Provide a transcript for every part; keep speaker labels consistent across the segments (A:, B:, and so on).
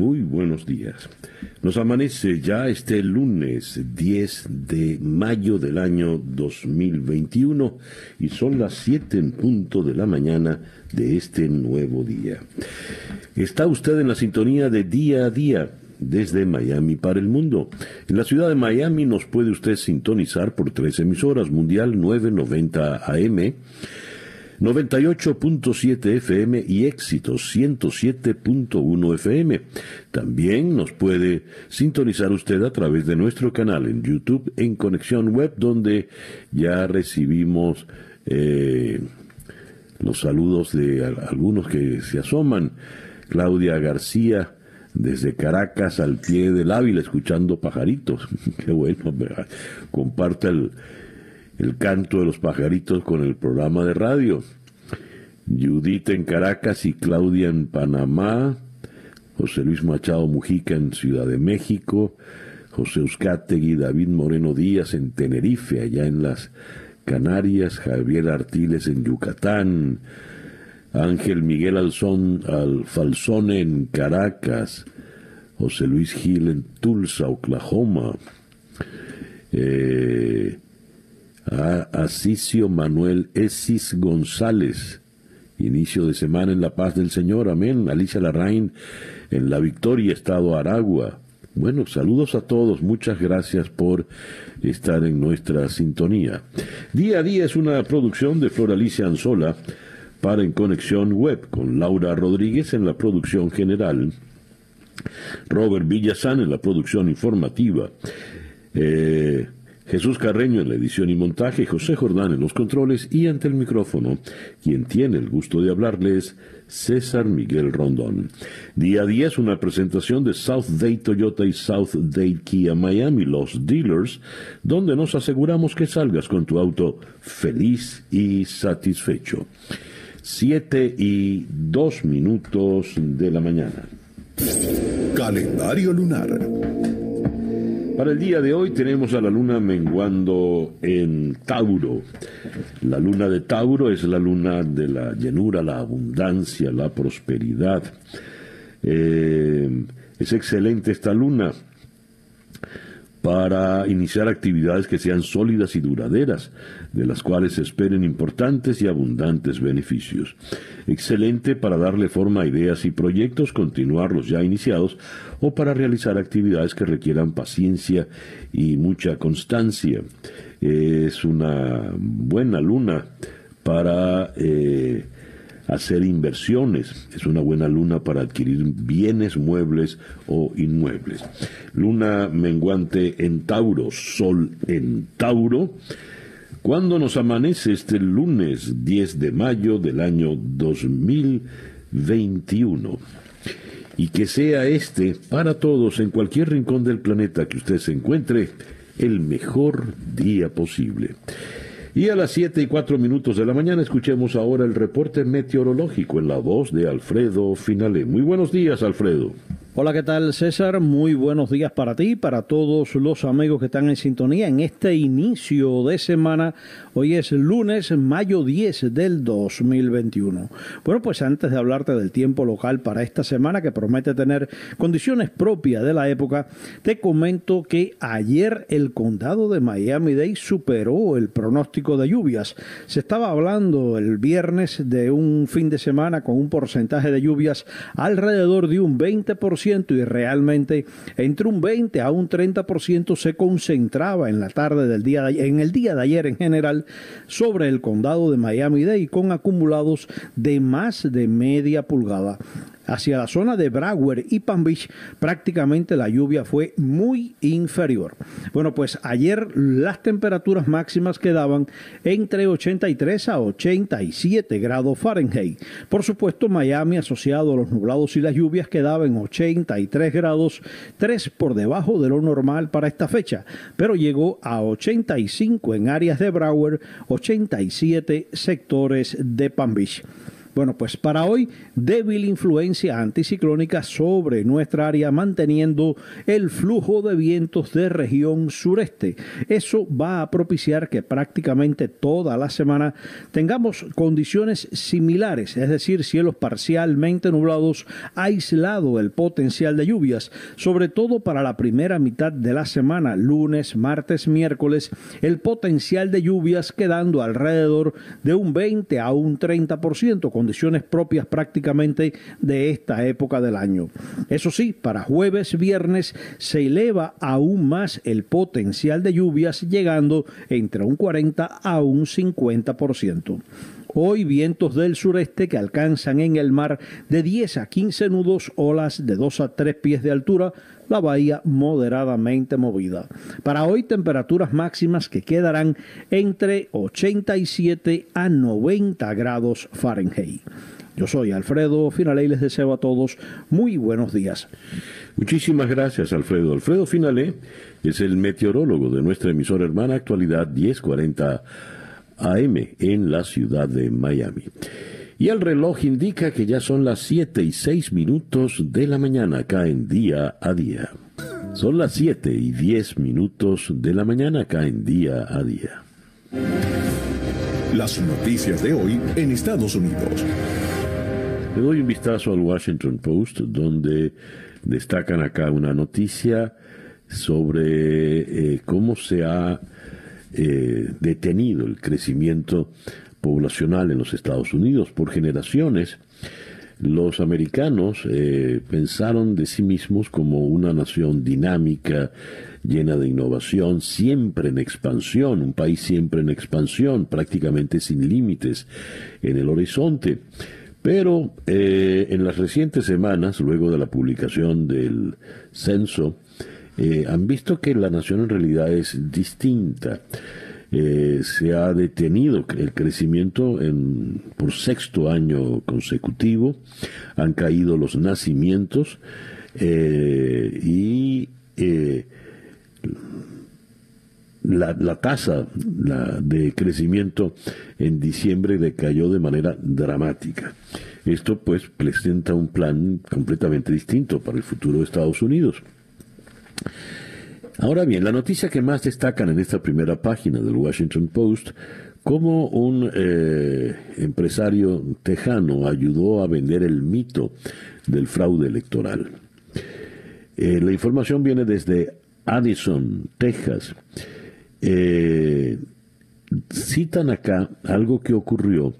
A: Muy buenos días. Nos amanece ya este lunes 10 de mayo del año 2021 y son las 7 en punto de la mañana de este nuevo día. Está usted en la sintonía de día a día desde Miami para el mundo. En la ciudad de Miami nos puede usted sintonizar por tres emisoras, Mundial 990 AM, 98.7 FM y Éxitos 107.1 FM. También nos puede sintonizar usted a través de nuestro canal en YouTube en Conexión Web, donde ya recibimos eh, los saludos de algunos que se asoman. Claudia García, desde Caracas al pie del Ávila, escuchando pajaritos. Qué bueno, comparta el, el canto de los pajaritos con el programa de radio. Judith en Caracas y Claudia en Panamá, José Luis Machado Mujica en Ciudad de México, José Euskategui, David Moreno Díaz en Tenerife, allá en las Canarias, Javier Artiles en Yucatán, Ángel Miguel Alzón en Caracas, José Luis Gil en Tulsa, Oklahoma, eh, Asicio Manuel Esis González, inicio de semana en la paz del Señor, amén, Alicia Larraín en La Victoria, Estado Aragua. Bueno, saludos a todos, muchas gracias por estar en nuestra sintonía. Día a día es una producción de Flor Alicia Anzola, para En Conexión Web, con Laura Rodríguez en la producción general, Robert Villazán en la producción informativa, eh, Jesús Carreño en la edición y montaje, José Jordán en los controles y ante el micrófono, quien tiene el gusto de hablarles, César Miguel Rondón. Día a día es una presentación de South Day Toyota y South Day Kia Miami, los dealers, donde nos aseguramos que salgas con tu auto feliz y satisfecho. Siete y dos minutos de la mañana.
B: Calendario lunar.
A: Para el día de hoy tenemos a la luna menguando en Tauro. La luna de Tauro es la luna de la llenura, la abundancia, la prosperidad. Eh, es excelente esta luna para iniciar actividades que sean sólidas y duraderas, de las cuales se esperen importantes y abundantes beneficios. Excelente para darle forma a ideas y proyectos, continuarlos ya iniciados, o para realizar actividades que requieran paciencia y mucha constancia. Es una buena luna para eh, hacer inversiones. Es una buena luna para adquirir bienes muebles o inmuebles. Luna menguante en Tauro, Sol en Tauro. Cuando nos amanece este lunes 10 de mayo del año 2021? Y que sea este para todos en cualquier rincón del planeta que usted se encuentre el mejor día posible. Y a las 7 y 4 minutos de la mañana escuchemos ahora el reporte meteorológico en la voz de Alfredo Finale. Muy buenos días, Alfredo.
C: Hola, ¿qué tal César? Muy buenos días para ti, para todos los amigos que están en sintonía en este inicio de semana. Hoy es lunes, mayo 10 del 2021. Bueno, pues antes de hablarte del tiempo local para esta semana que promete tener condiciones propias de la época, te comento que ayer el condado de Miami-Dade superó el pronóstico de lluvias. Se estaba hablando el viernes de un fin de semana con un porcentaje de lluvias alrededor de un 20% y realmente entre un 20 a un 30% se concentraba en la tarde del día de, en el día de ayer en general sobre el condado de Miami-Dade con acumulados de más de media pulgada. Hacia la zona de Broward y Palm Beach, prácticamente la lluvia fue muy inferior. Bueno, pues ayer las temperaturas máximas quedaban entre 83 a 87 grados Fahrenheit. Por supuesto, Miami asociado a los nublados y las lluvias quedaba en 83 grados, 3 por debajo de lo normal para esta fecha, pero llegó a 85 en áreas de Broward, 87 sectores de Palm Beach. Bueno, pues para hoy, débil influencia anticiclónica sobre nuestra área, manteniendo el flujo de vientos de región sureste. Eso va a propiciar que prácticamente toda la semana tengamos condiciones similares, es decir, cielos parcialmente nublados, aislado el potencial de lluvias, sobre todo para la primera mitad de la semana, lunes, martes, miércoles, el potencial de lluvias quedando alrededor de un 20 a un 30%, condiciones propias prácticamente de esta época del año. Eso sí, para jueves, viernes se eleva aún más el potencial de lluvias, llegando entre un 40 a un 50%. Hoy vientos del sureste que alcanzan en el mar de 10 a 15 nudos, olas de 2 a 3 pies de altura, la bahía moderadamente movida. Para hoy temperaturas máximas que quedarán entre 87 a 90 grados Fahrenheit. Yo soy Alfredo Finale y les deseo a todos muy buenos días.
A: Muchísimas gracias, Alfredo. Alfredo Finale es el meteorólogo de nuestra emisora hermana Actualidad 1040 AM en la ciudad de Miami. Y el reloj indica que ya son las 7 y 6 minutos de la mañana acá en día a día. Son las 7 y 10 minutos de la mañana acá en día a día.
B: Las noticias de hoy en Estados Unidos.
A: Le doy un vistazo al Washington Post donde destacan acá una noticia sobre eh, cómo se ha eh, detenido el crecimiento poblacional en los Estados Unidos por generaciones. Los americanos eh, pensaron de sí mismos como una nación dinámica, llena de innovación, siempre en expansión, un país siempre en expansión, prácticamente sin límites en el horizonte. Pero eh, en las recientes semanas, luego de la publicación del censo, eh, han visto que la nación en realidad es distinta. Eh, se ha detenido el crecimiento en, por sexto año consecutivo, han caído los nacimientos eh, y la, la, tasa de crecimiento en diciembre decayó de manera dramática. Esto pues presenta un plan completamente distinto para el futuro de Estados Unidos. Ahora bien, la noticia que más destacan en esta primera página del Washington Post, como un eh, empresario tejano ayudó a vender el mito del fraude electoral. Eh, la información viene desde Addison, Texas. Eh, citan acá algo que ocurrió,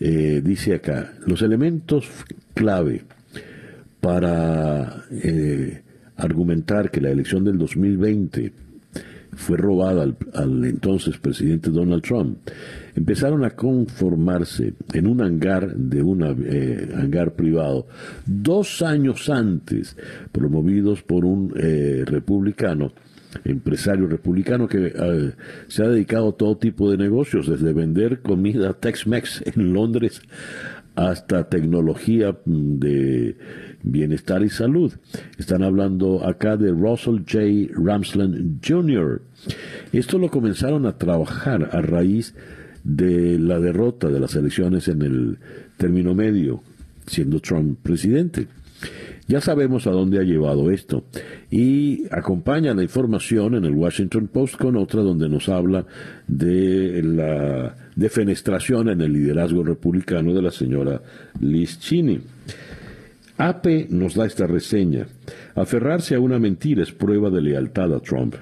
A: dice acá, los elementos clave para argumentar que la elección del 2020 fue robada al, entonces presidente Donald Trump, empezaron a conformarse en un hangar de un eh, hangar privado dos años antes, promovidos por un eh, republicano, empresario republicano que eh, se ha dedicado a todo tipo de negocios, desde vender comida Tex-Mex en Londres hasta tecnología mm, de bienestar y salud. Están hablando acá de Russell J. Ramsland Jr. Esto lo comenzaron a trabajar a raíz de la derrota de las elecciones en el término medio, siendo Trump presidente. Ya sabemos a dónde ha llevado esto y acompaña la información en el Washington Post con otra donde nos habla de la defenestración en el liderazgo republicano de la señora Liz Cheney. AP nos da esta reseña. Aferrarse a una mentira es prueba de lealtad a Trump.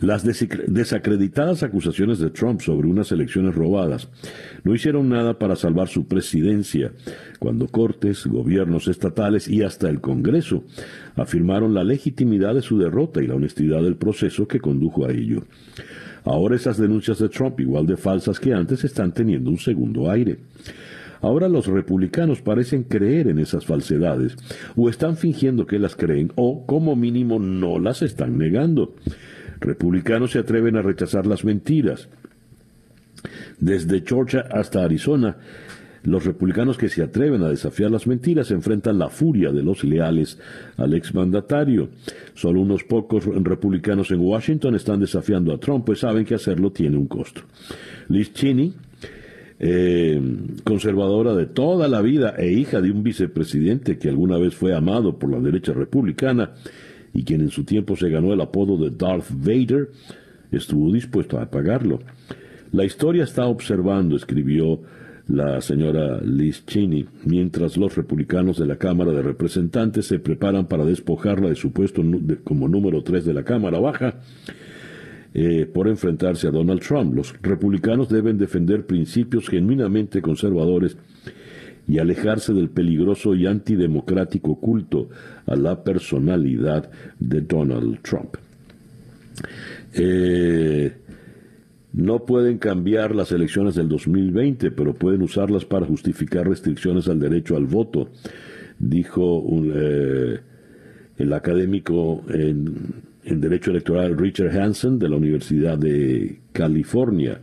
A: Las desacreditadas acusaciones de Trump sobre unas elecciones robadas no hicieron nada para salvar su presidencia, cuando cortes, gobiernos estatales y hasta el Congreso afirmaron la legitimidad de su derrota y la honestidad del proceso que condujo a ello. Ahora esas denuncias de Trump, igual de falsas que antes, están teniendo un segundo aire. Ahora los republicanos parecen creer en esas falsedades, o están fingiendo que las creen, o como mínimo no las están negando. Republicanos se atreven a rechazar las mentiras. Desde Georgia hasta Arizona, los republicanos que se atreven a desafiar las mentiras enfrentan la furia de los leales al exmandatario. Solo unos pocos republicanos en Washington están desafiando a Trump, pues saben que hacerlo tiene un costo. Liz Cheney, eh, conservadora de toda la vida e hija de un vicepresidente que alguna vez fue amado por la derecha republicana y quien en su tiempo se ganó el apodo de Darth Vader, estuvo dispuesto a pagarlo. La historia está observando, escribió la señora Liz Cheney, mientras los republicanos de la Cámara de Representantes se preparan para despojarla de su puesto como número tres de la Cámara Baja eh, por enfrentarse a Donald Trump. Los republicanos deben defender principios genuinamente conservadores y alejarse del peligroso y antidemocrático culto a la personalidad de Donald Trump. Eh, no pueden cambiar las elecciones del 2020, pero pueden usarlas para justificar restricciones al derecho al voto, dijo eh, el académico en, en, Derecho Electoral Richard Hansen de la Universidad de California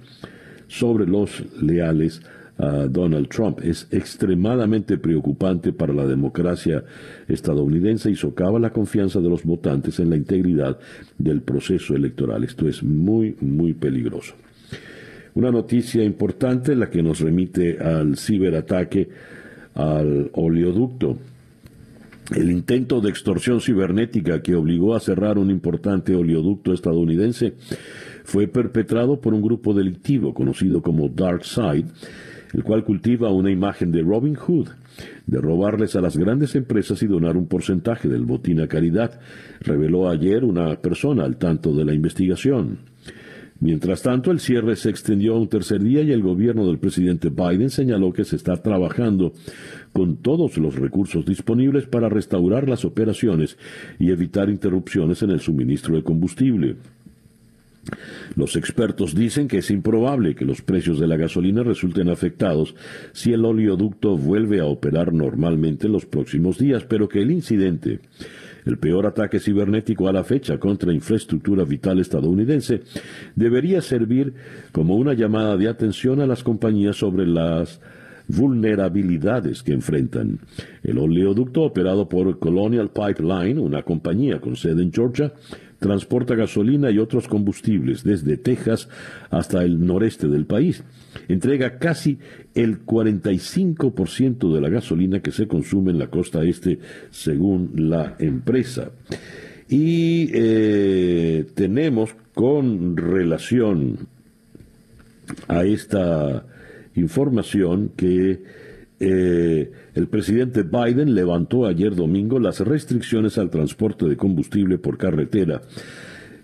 A: sobre los leales a Donald Trump. Es extremadamente preocupante para la democracia estadounidense y socava la confianza de los votantes en la integridad del proceso electoral. Esto es muy, muy peligroso. Una noticia importante, la que nos remite al ciberataque al oleoducto. El intento de extorsión cibernética que obligó a cerrar un importante oleoducto estadounidense fue perpetrado por un grupo delictivo conocido como Dark Side, el cual cultiva una imagen de Robin Hood, de robarles a las grandes empresas y donar un porcentaje del botín a caridad, reveló ayer una persona al tanto de la investigación. Mientras tanto, el cierre se extendió a un tercer día y el gobierno del presidente Biden señaló que se está trabajando con todos los recursos disponibles para restaurar las operaciones y evitar interrupciones en el suministro de combustible. Los expertos dicen que es improbable que los precios de la gasolina resulten afectados si el oleoducto vuelve a operar normalmente en los próximos días, pero que el incidente, el peor ataque cibernético a la fecha contra infraestructura vital estadounidense, debería servir como una llamada de atención a las compañías sobre las vulnerabilidades que enfrentan. El oleoducto operado por Colonial Pipeline, una compañía con sede en Georgia, transporta gasolina y otros combustibles desde Texas hasta el noreste del país. Entrega casi el 45% de la gasolina que se consume en la costa este, según la empresa. Y eh, tenemos con relación a esta información que eh, el presidente Biden levantó ayer domingo las restricciones al transporte de combustible por carretera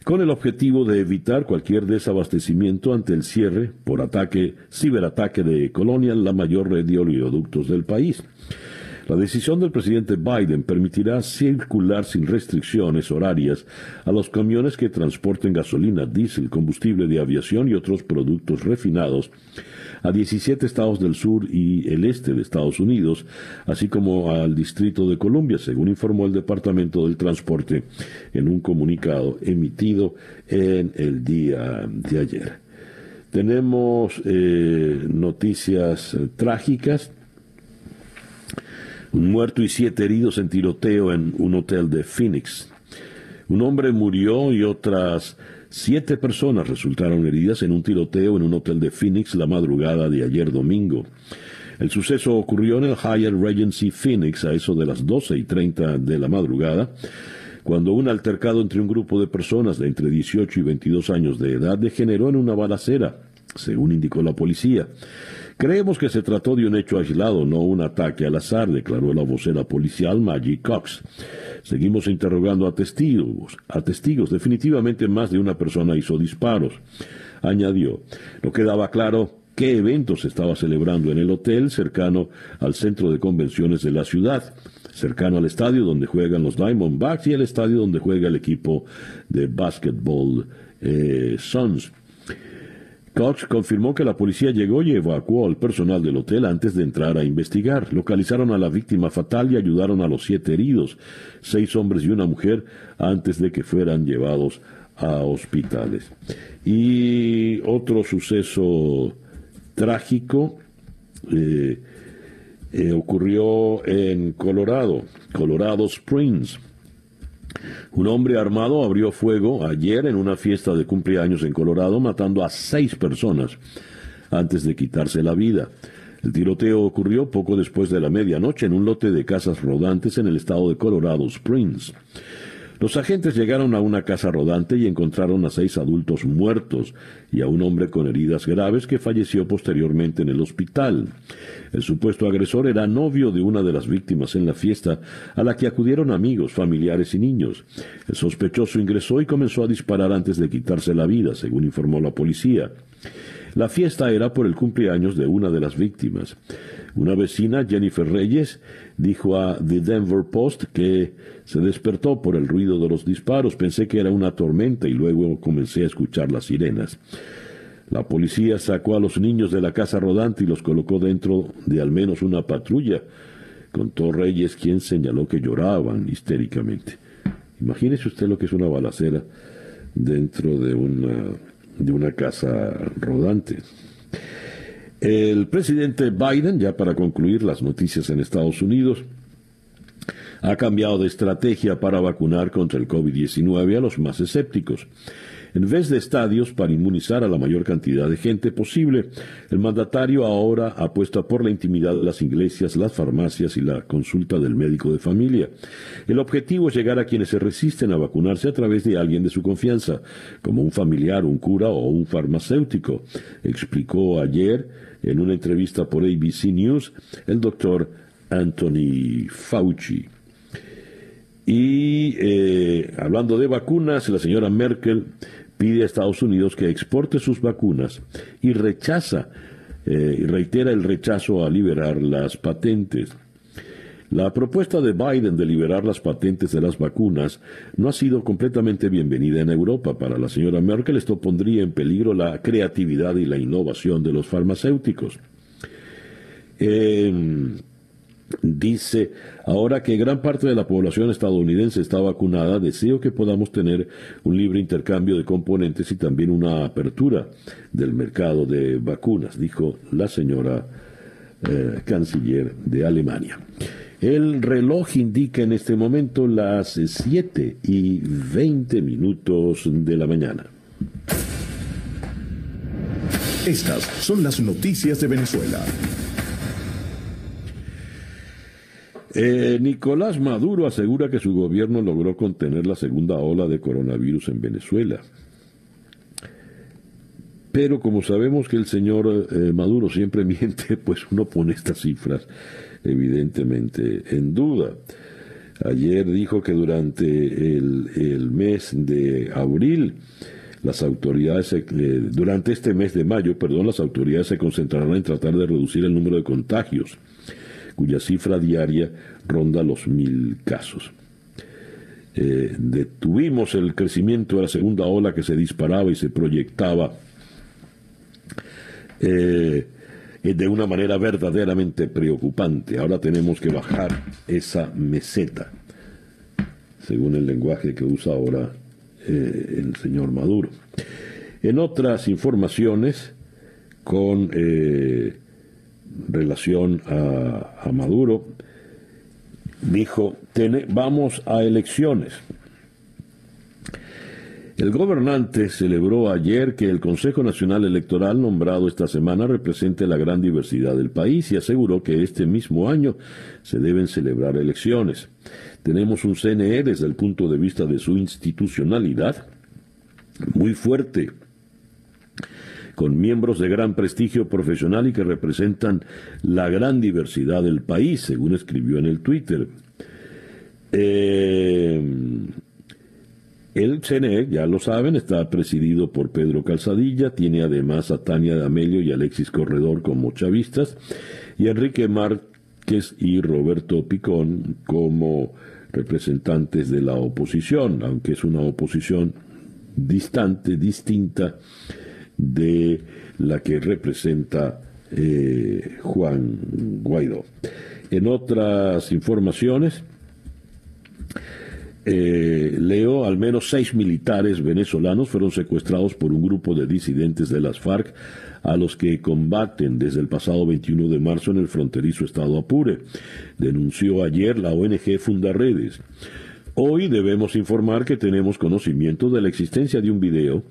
A: con el objetivo de evitar cualquier desabastecimiento ante el cierre por ataque, ciberataque de Colonial, la mayor red de oleoductos del país. La decisión del presidente Biden permitirá circular sin restricciones horarias a los camiones que transporten gasolina, diésel, combustible de aviación y otros productos refinados a 17 estados del sur y el este de Estados Unidos, así como al Distrito de Columbia, según informó el Departamento del Transporte en un comunicado emitido en el día de ayer. Tenemos eh, noticias trágicas. Un muerto y siete heridos en tiroteo en un hotel de Phoenix. Un hombre murió y otras Siete personas resultaron heridas en un tiroteo en un hotel de Phoenix la madrugada de ayer domingo. El suceso ocurrió en el Hyatt Regency Phoenix a eso de las doce y treinta de la madrugada, cuando un altercado entre un grupo de personas de entre 18 y 22 años de edad degeneró en una balacera, según indicó la policía. Creemos que se trató de un hecho aislado, no un ataque al azar, declaró la vocera policial Maggie Cox. Seguimos interrogando a testigos, a testigos. Definitivamente más de una persona hizo disparos. Añadió, no quedaba claro qué evento se estaba celebrando en el hotel cercano al centro de convenciones de la ciudad, cercano al estadio donde juegan los Diamondbacks y el estadio donde juega el equipo de básquetbol eh, Suns. Cox confirmó que la policía llegó y evacuó al personal del hotel antes de entrar a investigar. Localizaron a la víctima fatal y ayudaron a los siete heridos, seis hombres y una mujer, antes de que fueran llevados a hospitales. Y otro suceso trágico eh, eh, ocurrió en Colorado, Colorado Springs. Un hombre armado abrió fuego ayer en una fiesta de cumpleaños en Colorado, matando a seis personas antes de quitarse la vida. El tiroteo ocurrió poco después de la medianoche en un lote de casas rodantes en el estado de Colorado Springs. Los agentes llegaron a una casa rodante y encontraron a seis adultos muertos y a un hombre con heridas graves que falleció posteriormente en el hospital. El supuesto agresor era novio de una de las víctimas en la fiesta, a la que acudieron amigos, familiares y niños. El sospechoso ingresó y comenzó a disparar antes de quitarse la vida, según informó la policía. La fiesta era por el cumpleaños de una de las víctimas. Una vecina, Jennifer Reyes, dijo a The Denver Post que se despertó por el ruido de los disparos. Pensé que era una tormenta y luego comencé a escuchar las sirenas. La policía sacó a los niños de la casa rodante y los colocó dentro de al menos una patrulla. Contó Reyes, quien señaló que lloraban histéricamente. Imagínese usted lo que es una balacera dentro de una, de una casa rodante. El presidente Biden, ya para concluir las noticias en Estados Unidos, ha cambiado de estrategia para vacunar contra el COVID-19 a los más escépticos. En vez de estadios para inmunizar a la mayor cantidad de gente posible, el mandatario ahora apuesta por la intimidad de las iglesias, las farmacias y la consulta del médico de familia. El objetivo es llegar a quienes se resisten a vacunarse a través de alguien de su confianza, como un familiar, un cura o un farmacéutico, explicó ayer en una entrevista por ABC News el doctor Anthony Fauci. Y eh, hablando de vacunas, la señora Merkel pide a Estados Unidos que exporte sus vacunas y rechaza eh, reitera el rechazo a liberar las patentes. La propuesta de Biden de liberar las patentes de las vacunas no ha sido completamente bienvenida en Europa. Para la señora Merkel esto pondría en peligro la creatividad y la innovación de los farmacéuticos. Dice, ahora que gran parte de la población estadounidense está vacunada, deseo que podamos tener un libre intercambio de componentes y también una apertura del mercado de vacunas, dijo la señora eh, canciller de Alemania. El reloj indica en este momento las 7 y 20 minutos de la mañana.
B: Estas son las noticias de Venezuela.
A: Eh, Nicolás Maduro asegura que su gobierno logró contener la segunda ola de coronavirus en Venezuela. Pero como sabemos que el señor eh, Maduro siempre miente, pues uno pone estas cifras evidentemente en duda. Ayer dijo que durante el, mes de abril, las autoridades, eh, durante este mes de mayo, perdón, las autoridades se concentrarán en tratar de reducir el número de contagios cuya cifra diaria ronda los mil casos. Eh, detuvimos el crecimiento de la segunda ola que se disparaba y se proyectaba eh, de una manera verdaderamente preocupante. Ahora tenemos que bajar esa meseta, según el lenguaje que usa ahora eh, el señor Maduro. En otras informaciones, con relación a, Maduro, dijo, vamos a elecciones. El gobernante celebró ayer que el Consejo Nacional Electoral nombrado esta semana represente la gran diversidad del país y aseguró que este mismo año se deben celebrar elecciones. Tenemos un CNE desde el punto de vista de su institucionalidad muy fuerte, con miembros de gran prestigio profesional y que representan la gran diversidad del país, según escribió en el Twitter. Eh, el CNE, ya lo saben, está presidido por Pedro Calzadilla, tiene además a Tania D'Amelio y Alexis Corredor como chavistas, y Enrique Márquez y Roberto Picón como representantes de la oposición, aunque es una oposición distante, distinta de la que representa eh, Juan Guaidó. En otras informaciones, eh, leo, al menos seis militares venezolanos fueron secuestrados por un grupo de disidentes de las FARC a los que combaten desde el pasado 21 de marzo en el fronterizo estado Apure, denunció ayer la ONG Fundaredes. Hoy debemos informar que tenemos conocimiento de la existencia de un video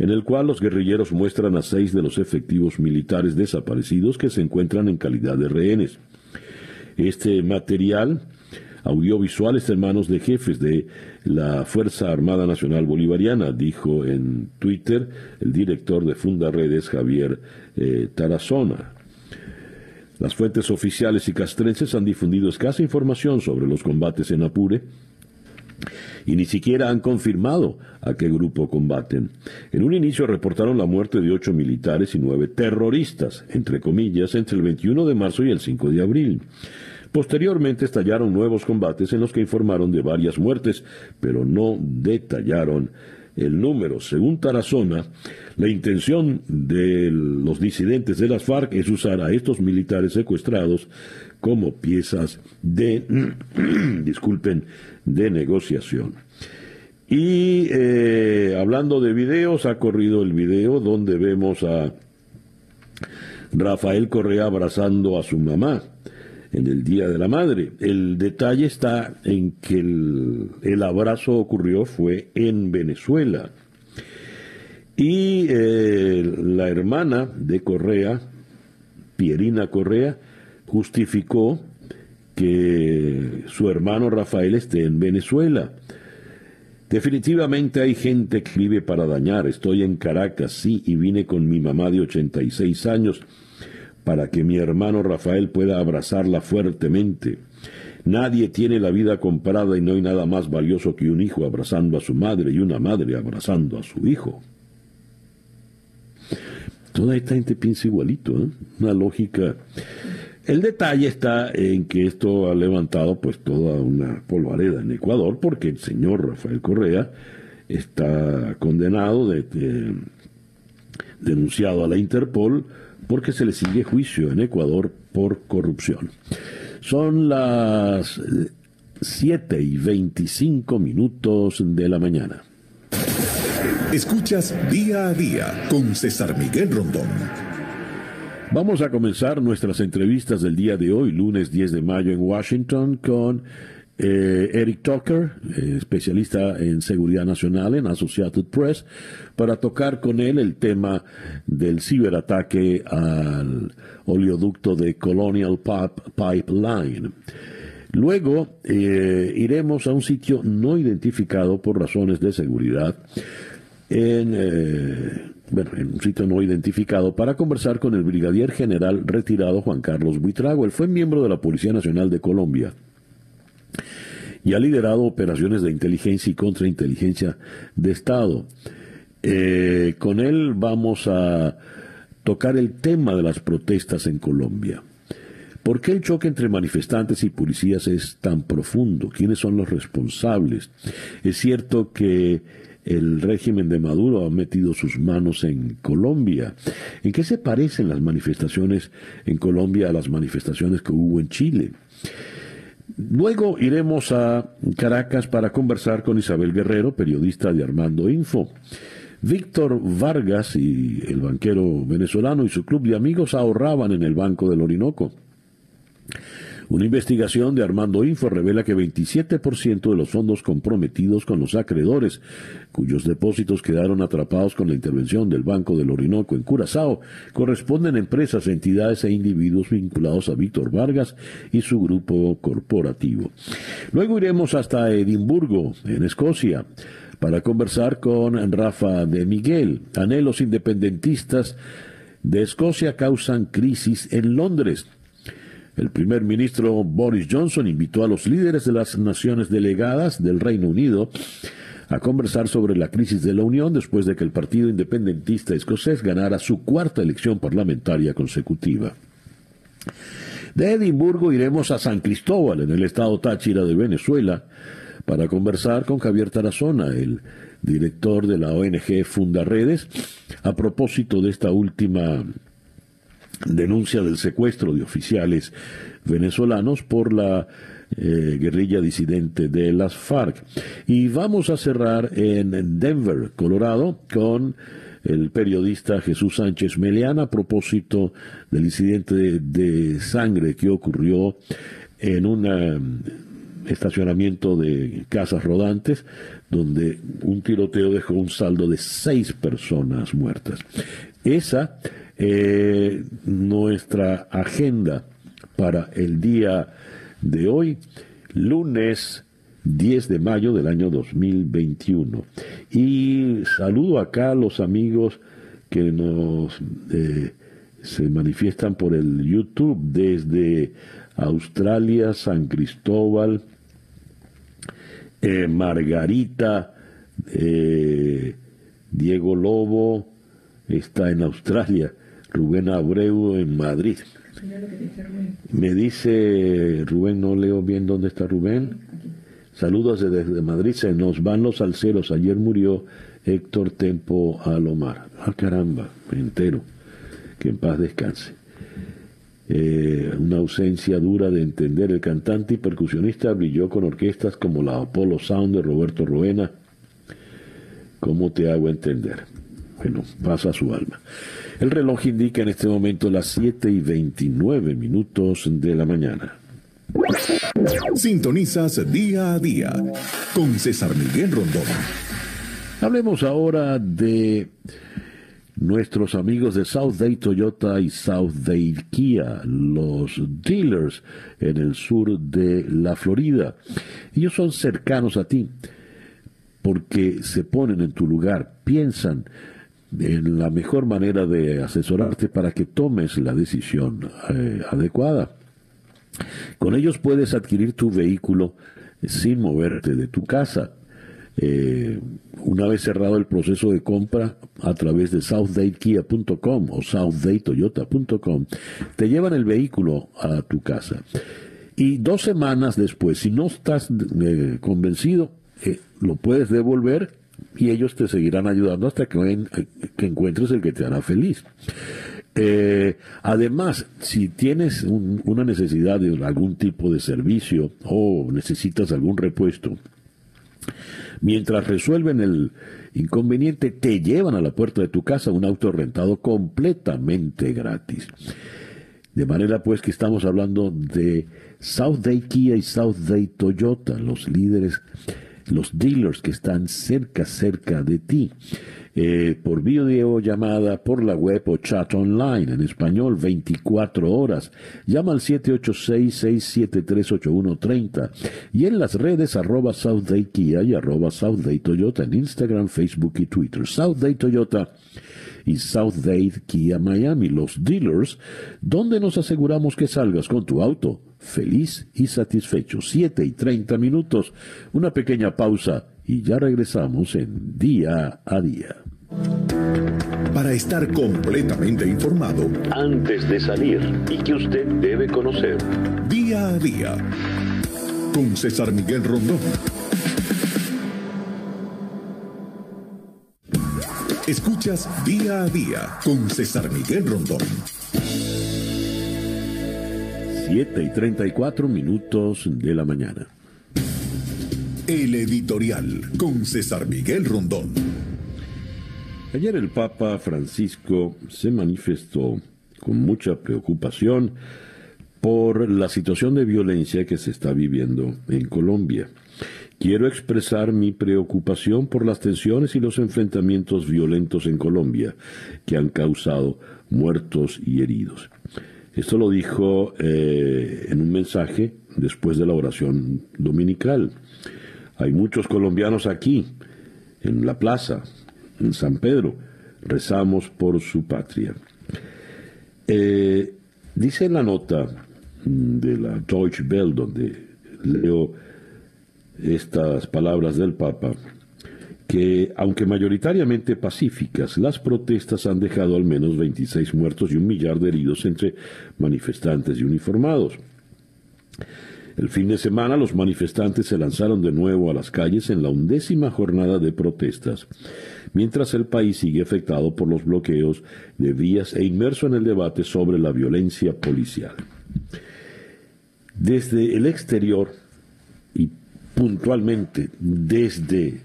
A: en el cual los guerrilleros muestran a seis de los efectivos militares desaparecidos que se encuentran en calidad de rehenes. Este material audiovisual está en manos de jefes de la Fuerza Armada Nacional Bolivariana, dijo en Twitter el director de Fundaredes, Javier eh, Tarazona. Las fuentes oficiales y castrenses han difundido escasa información sobre los combates en Apure y ni siquiera han confirmado a qué grupo combaten. En un inicio reportaron la muerte de ocho militares y nueve terroristas, entre comillas, entre el 21 de marzo y el 5 de abril. Posteriormente estallaron nuevos combates en los que informaron de varias muertes, pero no detallaron el número. Según Tarazona, la intención de los disidentes de las FARC es usar a estos militares secuestrados como piezas de, disculpen, de negociación. Y eh, hablando de videos, ha corrido el video donde vemos a Rafael Correa abrazando a su mamá en el Día de la Madre. El detalle está en que el, abrazo ocurrió fue en Venezuela. Y eh, la hermana de Correa, Pierina Correa, justificó que su hermano Rafael esté en Venezuela. Definitivamente hay gente que vive para dañar. Estoy en Caracas, sí, y vine con mi mamá de 86 años para que mi hermano Rafael pueda abrazarla fuertemente. Nadie tiene la vida comprada y no hay nada más valioso que un hijo abrazando a su madre y una madre abrazando a su hijo. Toda esta gente piensa igualito, ¿eh? una lógica. El detalle está en que esto ha levantado pues toda una polvareda en Ecuador porque el señor Rafael Correa está condenado, de, denunciado a la Interpol porque se le sigue juicio en Ecuador por corrupción. Son las 7 y 25 minutos de la mañana.
B: Escuchas día a día con César Miguel Rondón.
A: Vamos a comenzar nuestras entrevistas del día de hoy, lunes 10 de mayo en Washington, con eh, Eric Tucker, eh, especialista en seguridad nacional en Associated Press, para tocar con él el tema del ciberataque al oleoducto de Colonial Pipeline. Luego eh, iremos a un sitio no identificado por razones de seguridad, en, bueno, en un sitio no identificado, para conversar con el brigadier general retirado Juan Carlos Buitrago. Él fue miembro de la Policía Nacional de Colombia y ha liderado operaciones de inteligencia y contrainteligencia de Estado. Eh, con él vamos a tocar el tema de las protestas en Colombia. ¿Por qué el choque entre manifestantes y policías es tan profundo? ¿Quiénes son los responsables? Es cierto que el régimen de Maduro ha metido sus manos en Colombia. ¿En qué se parecen las manifestaciones en Colombia a las manifestaciones que hubo en Chile? Luego iremos a Caracas para conversar con Isabel Guerrero, periodista de Armando Info. Víctor Vargas y el banquero venezolano y su club de amigos ahorraban en el Banco del Orinoco. Una investigación de Armando Info revela que 27% de los fondos comprometidos con los acreedores, cuyos depósitos quedaron atrapados con la intervención del Banco del Orinoco en Curazao, corresponden a empresas, entidades e individuos vinculados a Víctor Vargas y su grupo corporativo. Luego iremos hasta Edimburgo, en Escocia, para conversar con Rafa de Miguel. Anhelos independentistas de Escocia causan crisis en Londres. El primer ministro Boris Johnson invitó a los líderes de las naciones delegadas del Reino Unido a conversar sobre la crisis de la Unión después de que el Partido Independentista Escocés ganara su cuarta elección parlamentaria consecutiva. De Edimburgo iremos a San Cristóbal, en el estado Táchira de Venezuela, para conversar con Javier Tarazona, el director de la ONG Fundaredes, a propósito de esta última denuncia del secuestro de oficiales venezolanos por la eh, guerrilla disidente de las FARC. Y vamos a cerrar en Denver, Colorado, con el periodista Jesús Sánchez Meleana a propósito del incidente de, sangre que ocurrió en un mm, estacionamiento de casas rodantes donde un tiroteo dejó un saldo de seis personas muertas. Esa eh, nuestra agenda para el día de hoy, lunes 10 de mayo del año 2021. Y saludo acá a los amigos que nos eh, se manifiestan por el YouTube desde Australia, San Cristóbal, eh, Margarita, Diego Lobo, está en Australia, Rubén Abreu en Madrid. Me dice Rubén, no leo bien dónde está Rubén. Saludos desde Madrid, se nos van los alceros. Ayer murió Héctor Tempo Alomar. Ah, caramba, me entero. Que en paz descanse. Eh, una ausencia dura de entender. El cantante y percusionista brilló con orquestas como la Apollo Sound de Roberto Roena. ¿Cómo te hago entender? Bueno, pasa su alma. El reloj indica en este momento las 7 y 29 minutos de la mañana.
B: Sintonizas día a día con César Miguel Rondón.
A: Hablemos ahora de nuestros amigos de South Day Toyota y South Day Kia, los dealers en el sur de la Florida. Ellos son cercanos a ti porque se ponen en tu lugar, piensan en la mejor manera de asesorarte para que tomes la decisión eh, adecuada. Con ellos puedes adquirir tu vehículo sin moverte de tu casa. Eh, una vez cerrado el proceso de compra a través de southdatekia.com o southdaytoyota.com, te llevan el vehículo a tu casa. Y dos semanas después, si no estás eh, convencido, lo puedes devolver y ellos te seguirán ayudando hasta que, que encuentres el que te hará feliz. Eh, además, si tienes una necesidad de algún tipo de servicio o necesitas algún repuesto, mientras resuelven el inconveniente, te llevan a la puerta de tu casa un auto rentado completamente gratis. De manera pues que estamos hablando de South Day Kia y South Day Toyota, los líderes, los dealers que están cerca, cerca de ti eh, por videollamada, por la web o chat online en español 24 horas. Llama al 786-673-8130 y en las redes arroba South Kia y arroba South Toyota en Instagram, Facebook y Twitter. South Day Toyota y South Kia Miami, los dealers, donde nos aseguramos que salgas con tu auto feliz y satisfecho. 7 y 30 minutos, una pequeña pausa y ya regresamos en día a día.
B: Para estar completamente informado
A: antes de salir y que usted debe conocer
B: día a día con César Miguel Rondón. Escuchas día a día con César Miguel Rondón.
A: 7 y 34 minutos de la mañana.
B: El editorial con César Miguel Rondón.
A: Ayer el Papa Francisco se manifestó con mucha preocupación por la situación de violencia que se está viviendo en Colombia. Quiero expresar mi preocupación por las tensiones y los enfrentamientos violentos en Colombia que han causado muertos y heridos. Esto lo dijo eh, en un mensaje después de la oración dominical. Hay muchos colombianos aquí, en la plaza, en San Pedro. Rezamos por su patria. Eh, dice en la nota de la Deutsche Welle, donde leo estas palabras del Papa, que aunque mayoritariamente pacíficas, las protestas han dejado al menos 26 muertos y un millar de heridos entre manifestantes y uniformados. El fin de semana los manifestantes se lanzaron de nuevo a las calles en la undécima jornada de protestas, mientras el país sigue afectado por los bloqueos de vías e inmerso en el debate sobre la violencia policial. Desde el exterior y puntualmente desde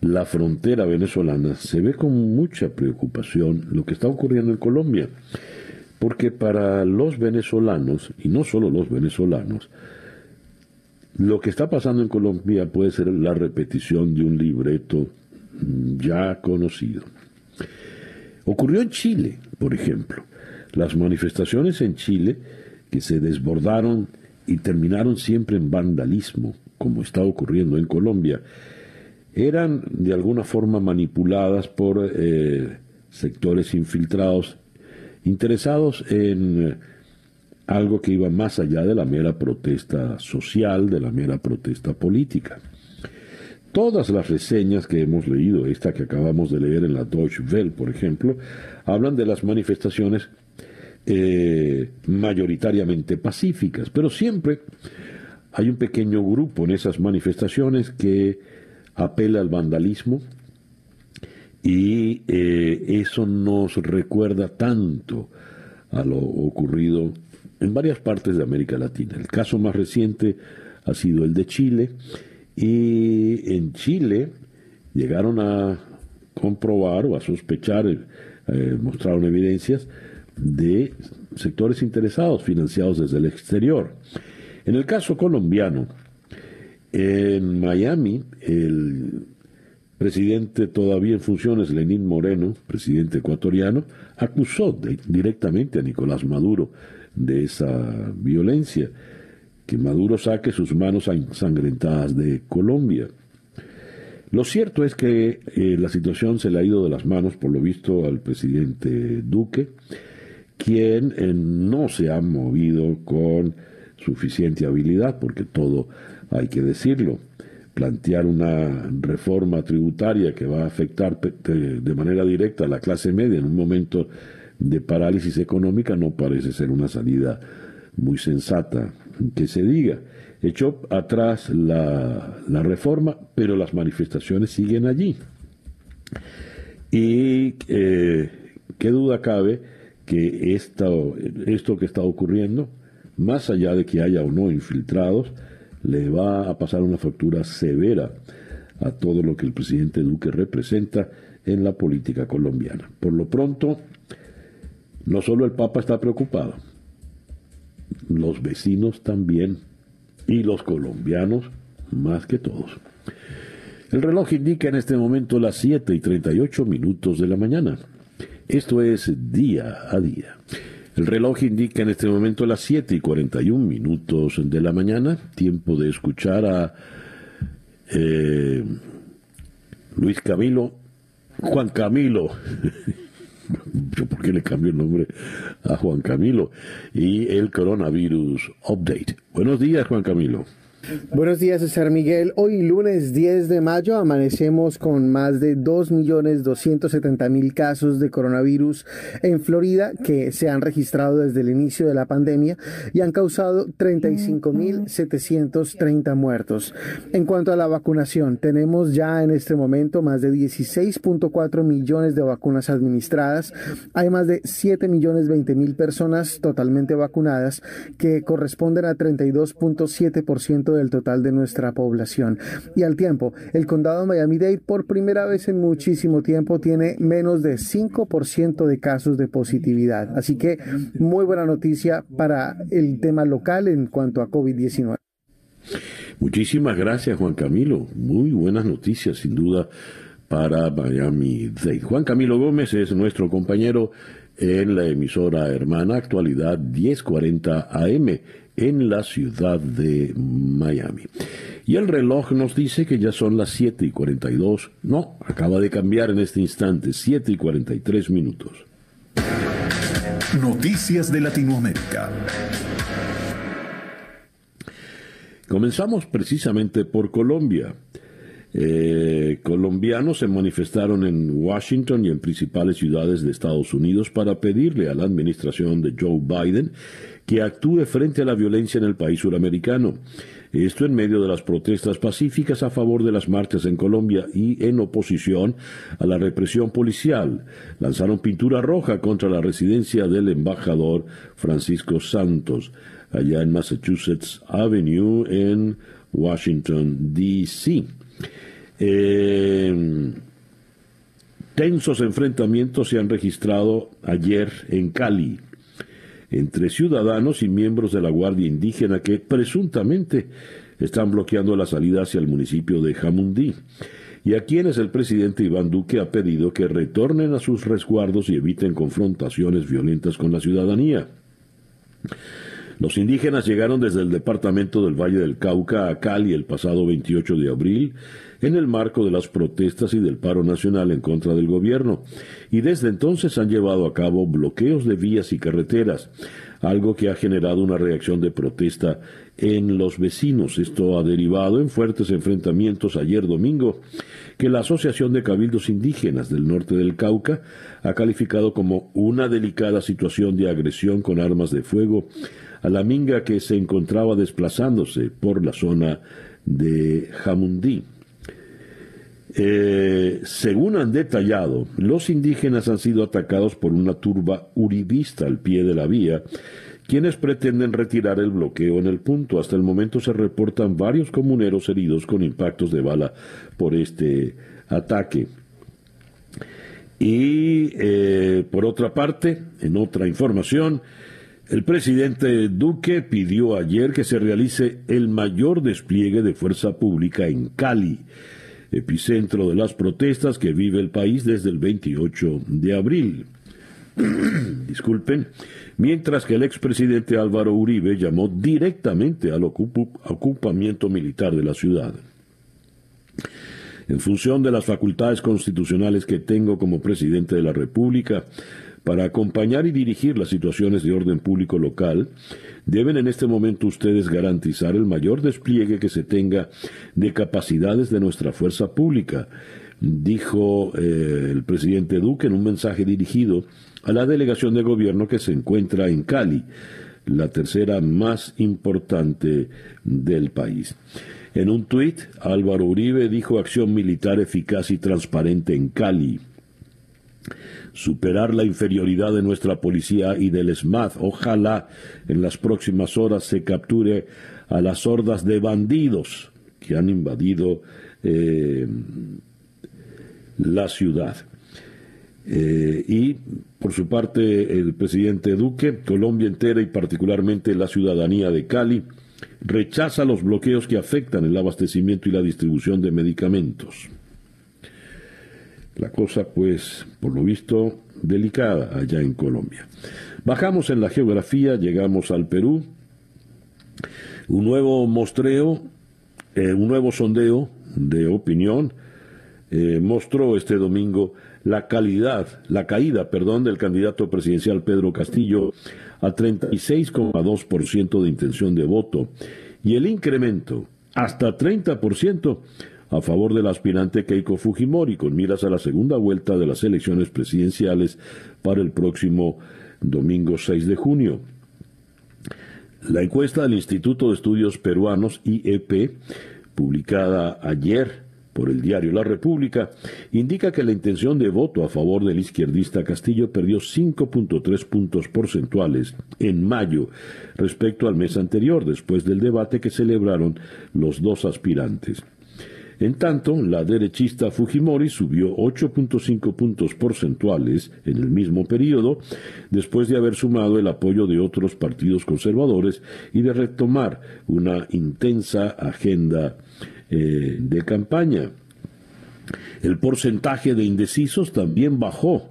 A: la frontera venezolana se ve con mucha preocupación lo que está ocurriendo en Colombia, porque para los venezolanos, y no solo los venezolanos, lo que está pasando en Colombia puede ser la repetición de un libreto ya conocido. Ocurrió en Chile, por ejemplo. Las manifestaciones en Chile, que se desbordaron y terminaron siempre en vandalismo, como está ocurriendo en Colombia, eran de alguna forma manipuladas por eh, sectores infiltrados interesados en algo que iba más allá de la mera protesta social, de la mera protesta política. Todas las reseñas que hemos leído, esta que acabamos de leer en la Deutsche Welle, por ejemplo, hablan de las manifestaciones eh, mayoritariamente pacíficas, pero siempre hay un pequeño grupo en esas manifestaciones que apela al vandalismo y eh, eso nos recuerda tanto a lo ocurrido en varias partes de América Latina. El caso más reciente ha sido el de Chile y en Chile llegaron a comprobar o a sospechar, eh, mostraron evidencias de sectores interesados financiados desde el exterior. En el caso colombiano, en Miami, el presidente todavía en funciones, Lenín Moreno, presidente ecuatoriano, acusó directamente a Nicolás Maduro de esa violencia, que Maduro saque sus manos ensangrentadas de Colombia. Lo cierto es que eh, la situación se le ha ido de las manos, por lo visto, al presidente Duque, quien eh, no se ha movido con suficiente habilidad, porque todo hay que decirlo. Plantear una reforma tributaria que va a afectar de manera directa a la clase media en un momento de parálisis económica no parece ser una salida muy sensata que se diga. Echó atrás la, reforma, pero las manifestaciones siguen allí. Y eh, qué duda cabe que esto que está ocurriendo, más allá de que haya o no infiltrados, le va a pasar una factura severa a todo lo que el presidente Duque representa en la política colombiana. Por lo pronto, no solo el Papa está preocupado, los vecinos también y los colombianos más que todos. El reloj indica en este momento las 7 y 38 minutos de la mañana. Esto es día a día. El reloj indica en este momento las 7 y 41 minutos de la mañana. Tiempo de escuchar a eh, Luis Camilo, Juan Camilo. ¿Por qué le cambio el nombre a Juan Camilo? Y el coronavirus update. Buenos días, Juan Camilo.
D: Buenos días, César Miguel. Hoy lunes 10 de mayo amanecemos con más de 2.270.000 casos de coronavirus en Florida que se han registrado desde el inicio de la pandemia y han causado 35.730 muertos. En cuanto a la vacunación, tenemos ya en este momento más de 16.4 millones de vacunas administradas. Hay más de 7 millones 20 mil personas totalmente vacunadas que corresponden a 32.7% del total de nuestra población. Y al tiempo, el condado Miami-Dade por primera vez en muchísimo tiempo tiene menos de 5% de casos de positividad. Así que muy buena noticia para el tema local en cuanto a COVID-19.
A: Muchísimas gracias, Juan Camilo. Muy buenas noticias, sin duda, para Miami-Dade. Juan Camilo Gómez es nuestro compañero en la emisora hermana Actualidad 1040 AM en la ciudad de Miami. Y el reloj nos dice que ya son las 7 y 42. No, acaba de cambiar en este instante, 7 y 43 minutos.
B: Noticias de Latinoamérica.
A: Comenzamos precisamente por Colombia. eh, colombianos se manifestaron en Washington y en principales ciudades de Estados Unidos para pedirle a la administración de Joe Biden que actúe frente a la violencia en el país suramericano. Esto en medio de las protestas pacíficas a favor de las marchas en Colombia y en oposición a la represión policial. Lanzaron pintura roja contra la residencia del embajador Francisco Santos, allá en Massachusetts Avenue, en Washington, D.C. Eh, tensos enfrentamientos se han registrado ayer en Cali entre ciudadanos y miembros de la Guardia Indígena que presuntamente están bloqueando la salida hacia el municipio de Jamundí y a quienes el presidente Iván Duque ha pedido que retornen a sus resguardos y eviten confrontaciones violentas con la ciudadanía. Los indígenas llegaron desde el departamento del Valle del Cauca a Cali el pasado 28 de abril en el marco de las protestas y del paro nacional en contra del gobierno, y desde entonces han llevado a cabo bloqueos de vías y carreteras, algo que ha generado una reacción de protesta en los vecinos. Esto ha derivado en fuertes enfrentamientos ayer domingo que la Asociación de Cabildos Indígenas del Norte del Cauca ha calificado como una delicada situación de agresión con armas de fuego a la minga que se encontraba desplazándose por la zona de Jamundí. Eh, según han detallado, los indígenas han sido atacados por una turba uribista al pie de la vía, quienes pretenden retirar el bloqueo en el punto. Hasta el momento se reportan varios comuneros heridos con impactos de bala por este ataque. Y eh, por otra parte, en otra información, el presidente Duque pidió ayer que se realice el mayor despliegue de fuerza pública en Cali epicentro de las protestas que vive el país desde el 28 de abril. Disculpen, mientras que el expresidente Álvaro Uribe llamó directamente al ocupamiento militar de la ciudad. En función de las facultades constitucionales que tengo como presidente de la República, para acompañar y dirigir las situaciones de orden público local, deben en este momento ustedes garantizar el mayor despliegue que se tenga de capacidades de nuestra fuerza pública, dijo eh, el presidente Duque en un mensaje dirigido a la delegación de gobierno que se encuentra en Cali, la tercera más importante del país. En un tuit, Álvaro Uribe dijo acción militar eficaz y transparente en Cali superar la inferioridad de nuestra policía y del SMAD. Ojalá en las próximas horas se capture a las hordas de bandidos que han invadido eh, la ciudad. Eh, y por su parte el presidente Duque, Colombia entera y particularmente la ciudadanía de Cali, rechaza los bloqueos que afectan el abastecimiento y la distribución de medicamentos. La cosa, pues, por lo visto, delicada allá en Colombia. Bajamos en la geografía, llegamos al Perú. Un nuevo mostreo, eh, un nuevo sondeo de opinión eh, mostró este domingo la calidad, la caída, perdón, del candidato presidencial Pedro Castillo a 36,2% de intención de voto y el incremento hasta 30% a favor del aspirante Keiko Fujimori con miras a la segunda vuelta de las elecciones presidenciales para el próximo domingo 6 de junio. La encuesta del Instituto de Estudios Peruanos IEP, publicada ayer por el diario La República, indica que la intención de voto a favor del izquierdista Castillo perdió 5.3 puntos porcentuales en mayo respecto al mes anterior, después del debate que celebraron los dos aspirantes. En tanto, la derechista Fujimori subió 8.5 puntos porcentuales en el mismo periodo, después de haber sumado el apoyo de otros partidos conservadores y de retomar una intensa agenda eh, de campaña. El porcentaje de indecisos también bajó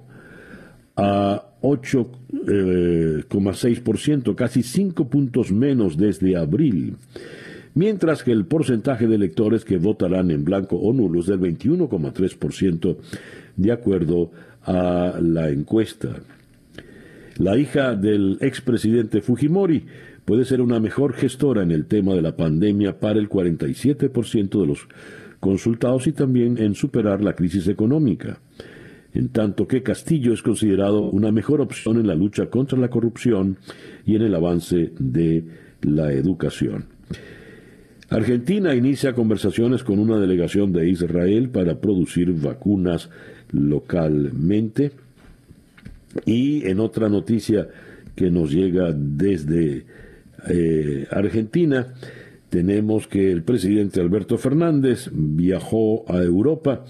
A: a 8,6%, eh, casi 5 puntos menos desde abril mientras que el porcentaje de electores que votarán en blanco o nulo es del 21,3% de acuerdo a la encuesta. La hija del expresidente Fujimori puede ser una mejor gestora en el tema de la pandemia para el 47% de los consultados y también en superar la crisis económica, en tanto que Castillo es considerado una mejor opción en la lucha contra la corrupción y en el avance de la educación. Argentina inicia conversaciones con una delegación de Israel para producir vacunas localmente. Y en otra noticia que nos llega desde eh, Argentina, tenemos que el presidente Alberto Fernández viajó a Europa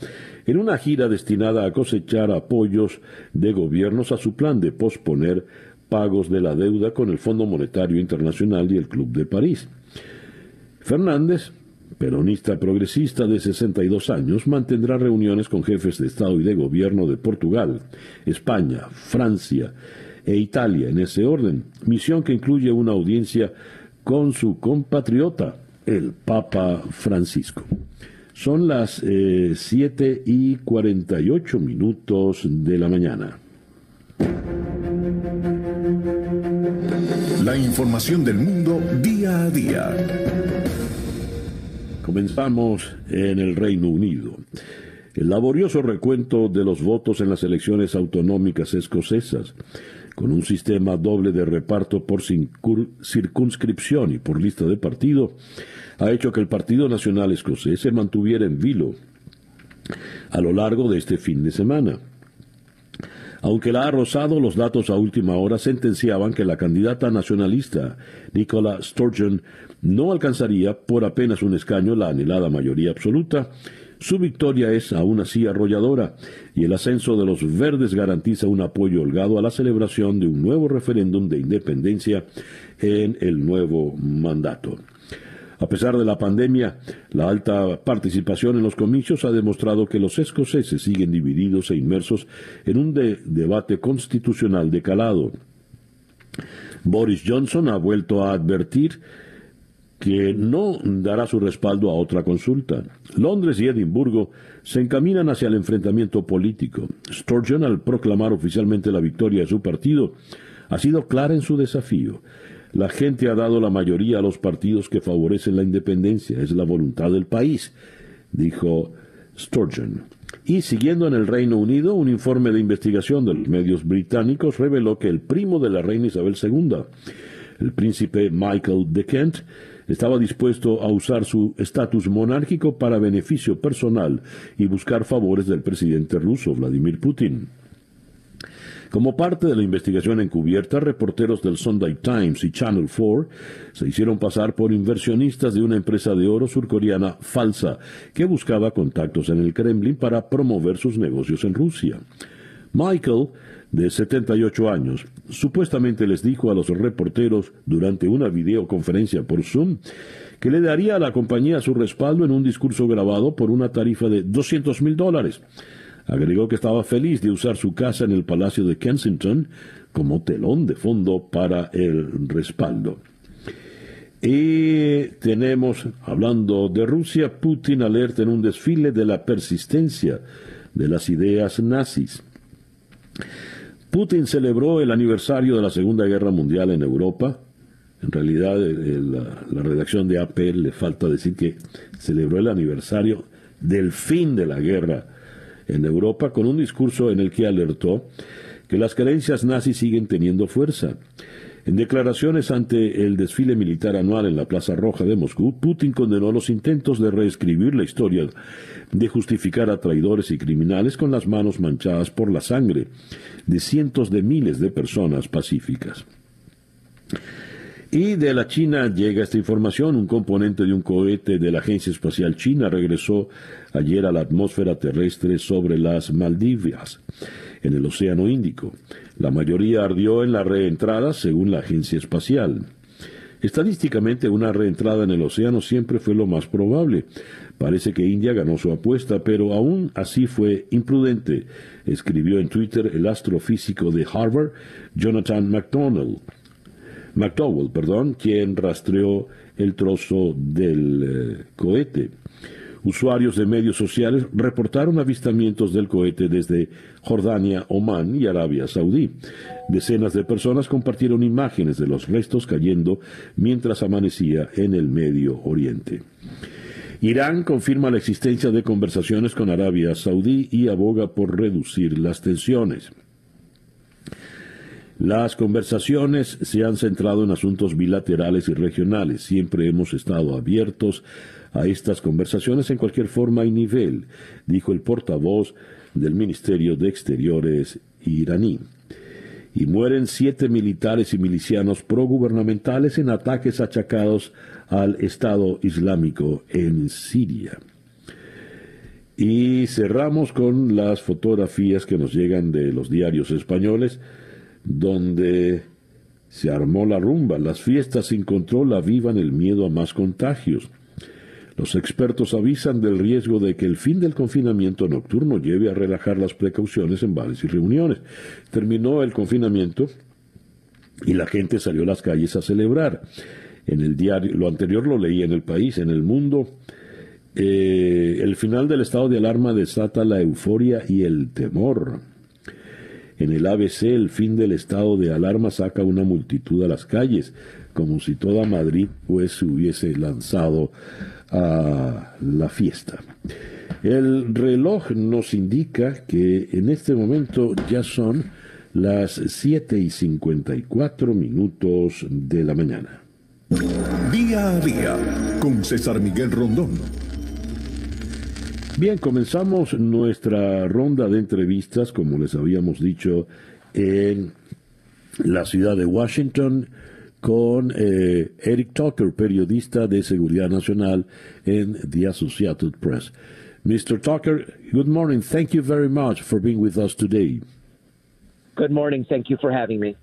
A: en una gira destinada a cosechar apoyos de gobiernos a su plan de posponer pagos de la deuda con el Fondo Monetario Internacional y el Club de París. Fernández, peronista progresista de 62 años, mantendrá reuniones con jefes de Estado y de Gobierno de Portugal, España, Francia e Italia en ese orden, misión que incluye una audiencia con su compatriota, el Papa Francisco. Son las eh, 7 y 48 minutos de la mañana.
B: La información del mundo
A: Comenzamos en el Reino Unido. El laborioso recuento de los votos en las elecciones autonómicas escocesas, con un sistema doble de reparto por circunscripción y por lista de partido, ha hecho que el Partido Nacional Escocés se mantuviera en vilo a lo largo de este fin de semana. Aunque la ha rozado, los datos a última hora sentenciaban que la candidata nacionalista Nicola Sturgeon no alcanzaría por apenas un escaño la anhelada mayoría absoluta. Su victoria es aún así arrolladora y el ascenso de los verdes garantiza un apoyo holgado a la celebración de un nuevo referéndum de independencia en el nuevo mandato. A pesar de la pandemia, la alta participación en los comicios ha demostrado que los escoceses siguen divididos e inmersos en un debate constitucional de calado. Boris Johnson ha vuelto a advertir que no dará su respaldo a otra consulta. Londres y Edimburgo se encaminan hacia el enfrentamiento político. Sturgeon, al proclamar oficialmente la victoria de su partido, ha sido clara en su desafío. La gente ha dado la mayoría a los partidos que favorecen la independencia. Es la voluntad del país, dijo Sturgeon. Y siguiendo en el Reino Unido, un informe de investigación de los medios británicos reveló que el primo de la reina Isabel II, el príncipe Michael de Kent, estaba dispuesto a usar su estatus monárquico para beneficio personal y buscar favores del presidente ruso, Vladimir Putin. Como parte de la investigación encubierta, reporteros del Sunday Times y Channel 4 se hicieron pasar por inversionistas de una empresa de oro surcoreana falsa que buscaba contactos en el Kremlin para promover sus negocios en Rusia. Michael de 78 años, supuestamente les dijo a los reporteros durante una videoconferencia por Zoom que le daría a la compañía su respaldo en un discurso grabado por una tarifa de 200 mil dólares. Agregó que estaba feliz de usar su casa en el Palacio de Kensington como telón de fondo para el respaldo. Y tenemos, hablando de Rusia, Putin alerta en un desfile de la persistencia de las ideas nazis. Putin celebró el aniversario de la Segunda Guerra Mundial en Europa. En realidad, la, redacción de AP le falta decir que celebró el aniversario del fin de la guerra en Europa con un discurso en el que alertó que las creencias nazis siguen teniendo fuerza. En declaraciones ante el desfile militar anual en la Plaza Roja de Moscú, Putin condenó los intentos de reescribir la historia, de justificar a traidores y criminales con las manos manchadas por la sangre de cientos de miles de personas pacíficas. Y de la China llega esta información. Un componente de un cohete de la Agencia Espacial China regresó ayer a la atmósfera terrestre sobre las Maldivas, en el Océano Índico. La mayoría ardió en la reentrada, según la Agencia Espacial. Estadísticamente, una reentrada en el océano siempre fue lo más probable. Parece que India ganó su apuesta, pero aún así fue imprudente, escribió en Twitter el astrofísico de Harvard, Jonathan McDonald. McDowell, perdón, quien rastreó el trozo del eh, cohete. Usuarios de medios sociales reportaron avistamientos del cohete desde Jordania, Omán y Arabia Saudí. Decenas de personas compartieron imágenes de los restos cayendo mientras amanecía en el Medio Oriente. Irán confirma la existencia de conversaciones con Arabia Saudí y aboga por reducir las tensiones. Las conversaciones se han centrado en asuntos bilaterales y regionales. Siempre hemos estado abiertos a estas conversaciones en cualquier forma y nivel, dijo el portavoz del Ministerio de Exteriores iraní. Y mueren siete militares y milicianos progubernamentales en ataques achacados al Estado Islámico en Siria. Y cerramos con las fotografías que nos llegan de los diarios españoles, donde se armó la rumba, las fiestas sin control avivan el miedo a más contagios. Los expertos avisan del riesgo de que el fin del confinamiento nocturno lleve a relajar las precauciones en bares y reuniones. Terminó el confinamiento y la gente salió a las calles a celebrar. En el diario, lo anterior lo leí en el país, en el mundo. Eh, el final del estado de alarma desata la euforia y el temor. En el ABC, el fin del estado de alarma saca una multitud a las calles, como si toda Madrid pues se hubiese lanzado a la fiesta. El reloj nos indica que en este momento ya son las 7 y 54 minutos de la mañana.
B: Día a día con César Miguel Rondón.
A: Bien, comenzamos nuestra ronda de entrevistas, como les habíamos dicho, en la ciudad de Washington con eh, Eric Tucker, periodista de seguridad nacional en The Associated Press. Mr. Tucker, good morning. Thank you very much for being with us today.
E: Good morning. Thank you for having me.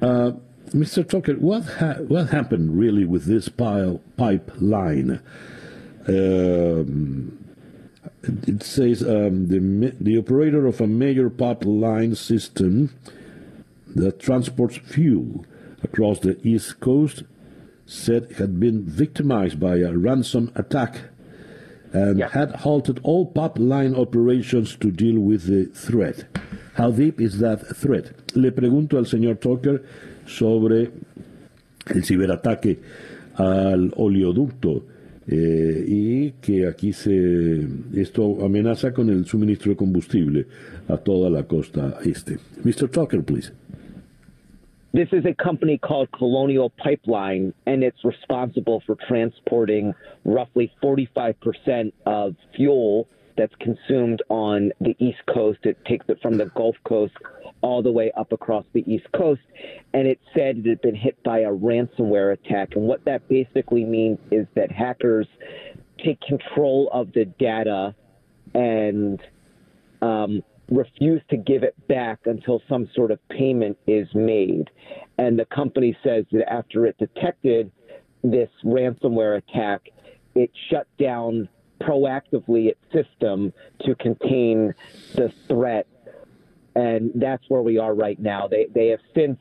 A: Uh, Mr. Tucker, what ha what happened really with this pile, pipeline? Um, it says um, the the operator of a major pipeline system that transports fuel across the East Coast said had been victimized by a ransom attack and yeah. had halted all pipeline operations to deal with the threat. How deep is that threat? Le pregunto al señor Tucker sobre el ciberataque al oleoducto eh, y que aquí se esto amenaza con el suministro de combustible a toda la costa este. Mr. Tucker, please.
E: This is a company called Colonial Pipeline, and it's responsible for transporting roughly 45% of fuel that's consumed on the East Coast. It takes it from the Gulf Coast all the way up across the East Coast. And it said it had been hit by a ransomware attack. And what that basically means is that hackers take control of the data and um, refuse to give it back until some sort of payment is made. And the company says that after it detected this ransomware attack, it shut down proactively its system to contain the threat. And that's where we are right now. They, they have since,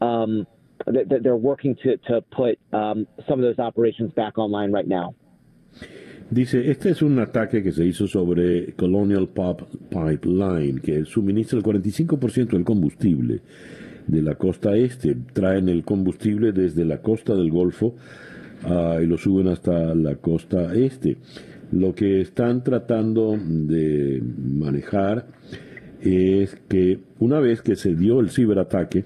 E: um, they're working to, to put um, some of those operations back online right now.
A: Dice, este es un ataque que se hizo sobre Colonial Pop Pipeline, que suministra el 45% del combustible de la costa este. Traen el combustible desde la costa del Golfo uh, y lo suben hasta la costa este. Lo que están tratando de manejar es que una vez que se dio el ciberataque,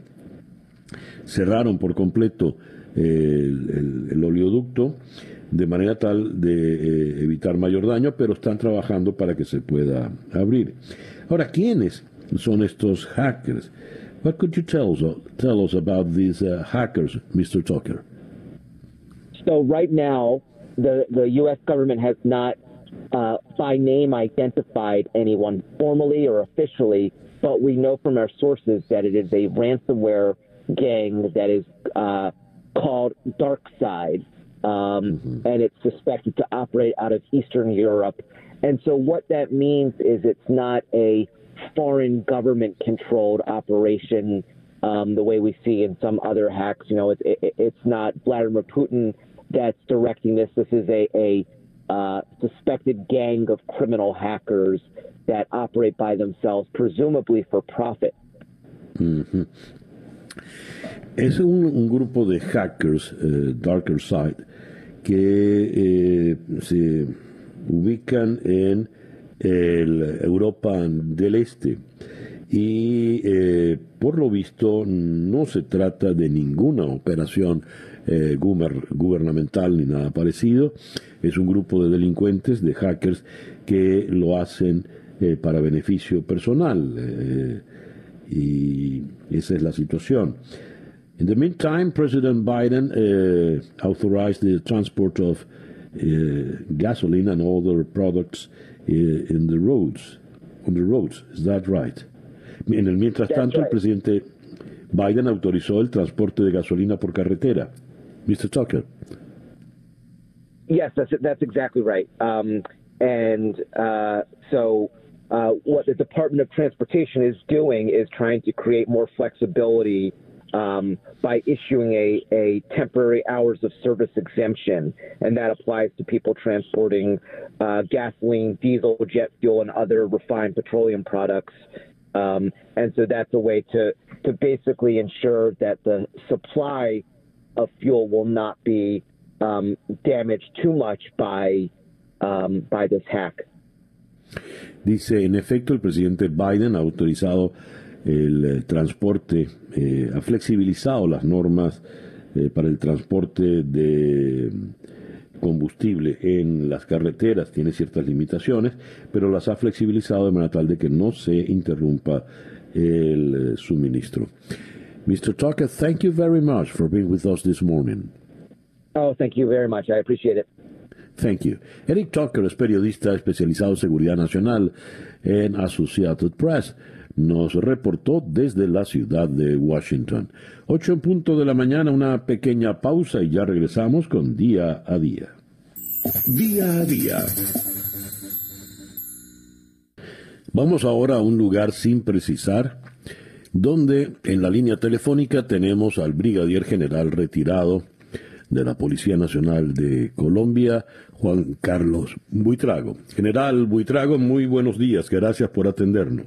A: cerraron por completo el, el, el oleoducto de manera tal de eh, evitar mayor daño, pero están trabajando para que se pueda abrir. Ahora, ¿quiénes son estos hackers? What could you tell us, tell us about these uh, hackers, Mr. Tucker?
E: So right now, the, the U.S. government has not uh, by name identified anyone formally or officially, but we know from our sources that it is a ransomware gang that is uh, called DarkSide um, mm-hmm. and it's suspected to operate out of Eastern Europe. And so, what that means is it's not a foreign government controlled operation um, the way we see in some other hacks. You know, it, it, it's not Vladimir Putin that's directing this. This is a, a uh, suspected gang of criminal hackers that operate by themselves, presumably for profit.
A: Mm-hmm. Es un, un, grupo de hackers, uh, Darker Side, que eh, se ubican en el Europa del Este. Y eh, por lo visto no se trata de ninguna operación eh, gubernamental ni nada parecido. Es un grupo de delincuentes, de hackers, que lo hacen eh, para beneficio personal. y esa es la situación. In the meantime, President Biden authorized the transport of gasoline and other products in the roads, on the roads. Is that right? En el mientras tanto, el presidente Biden autorizó el transporte de gasolina por carretera. Mr. Tucker.
E: Yes, that's that's exactly right. Um, and uh, so, uh, what the Department of Transportation is doing is trying to create more flexibility um, by issuing a, a temporary hours of service exemption, and that applies to people transporting uh, gasoline, diesel, jet fuel, and other refined petroleum products. Um, and so that's a way to, to basically ensure that the supply of fuel will not be um, damaged too much by, um, by this hack.
A: Dice, en efecto, el presidente Biden ha autorizado el eh, transporte, eh, ha flexibilizado las normas eh, para el transporte de combustible en las carreteras, tiene ciertas limitaciones, pero las ha flexibilizado de manera tal de que no se interrumpa el suministro. Mr. Tucker, thank you very much for being with us this morning.
E: Oh, thank you very much. I appreciate it.
A: Thank you. Eric Tucker es periodista especializado en seguridad nacional en Associated Press nos reportó desde la ciudad de Washington. Ocho en punto de la mañana, una pequeña pausa y ya regresamos con Día a Día.
B: Día a Día.
A: Vamos ahora a un lugar sin precisar, donde en la línea telefónica tenemos al brigadier general retirado de la Policía Nacional de Colombia, Juan Carlos Buitrago. General Buitrago, muy buenos días, gracias por atendernos.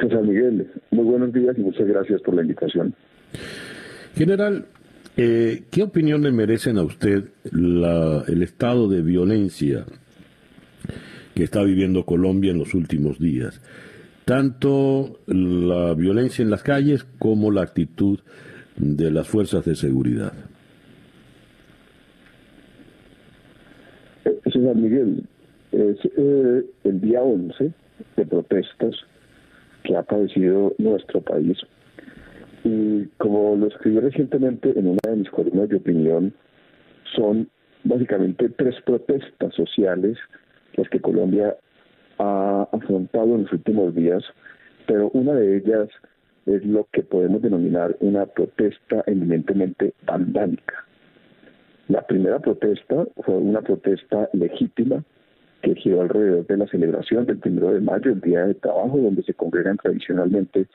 F: César Miguel, muy buenos días y muchas gracias por la invitación.
A: General, eh, ¿qué opinión le merecen a usted el estado de violencia que está viviendo Colombia en los últimos días? Tanto la violencia en las calles como la actitud de las fuerzas de seguridad.
F: Eh, César Miguel, es eh, el día 11 de protestas que ha padecido nuestro país. Y como lo escribí recientemente en una de mis columnas de opinión, son básicamente tres protestas sociales las que Colombia ha afrontado en los últimos días, pero una de ellas es lo que podemos denominar una protesta eminentemente vandálica. La primera protesta fue una protesta legítima que giró alrededor de la celebración del primero de mayo, el Día de Trabajo, donde se congregan tradicionalmente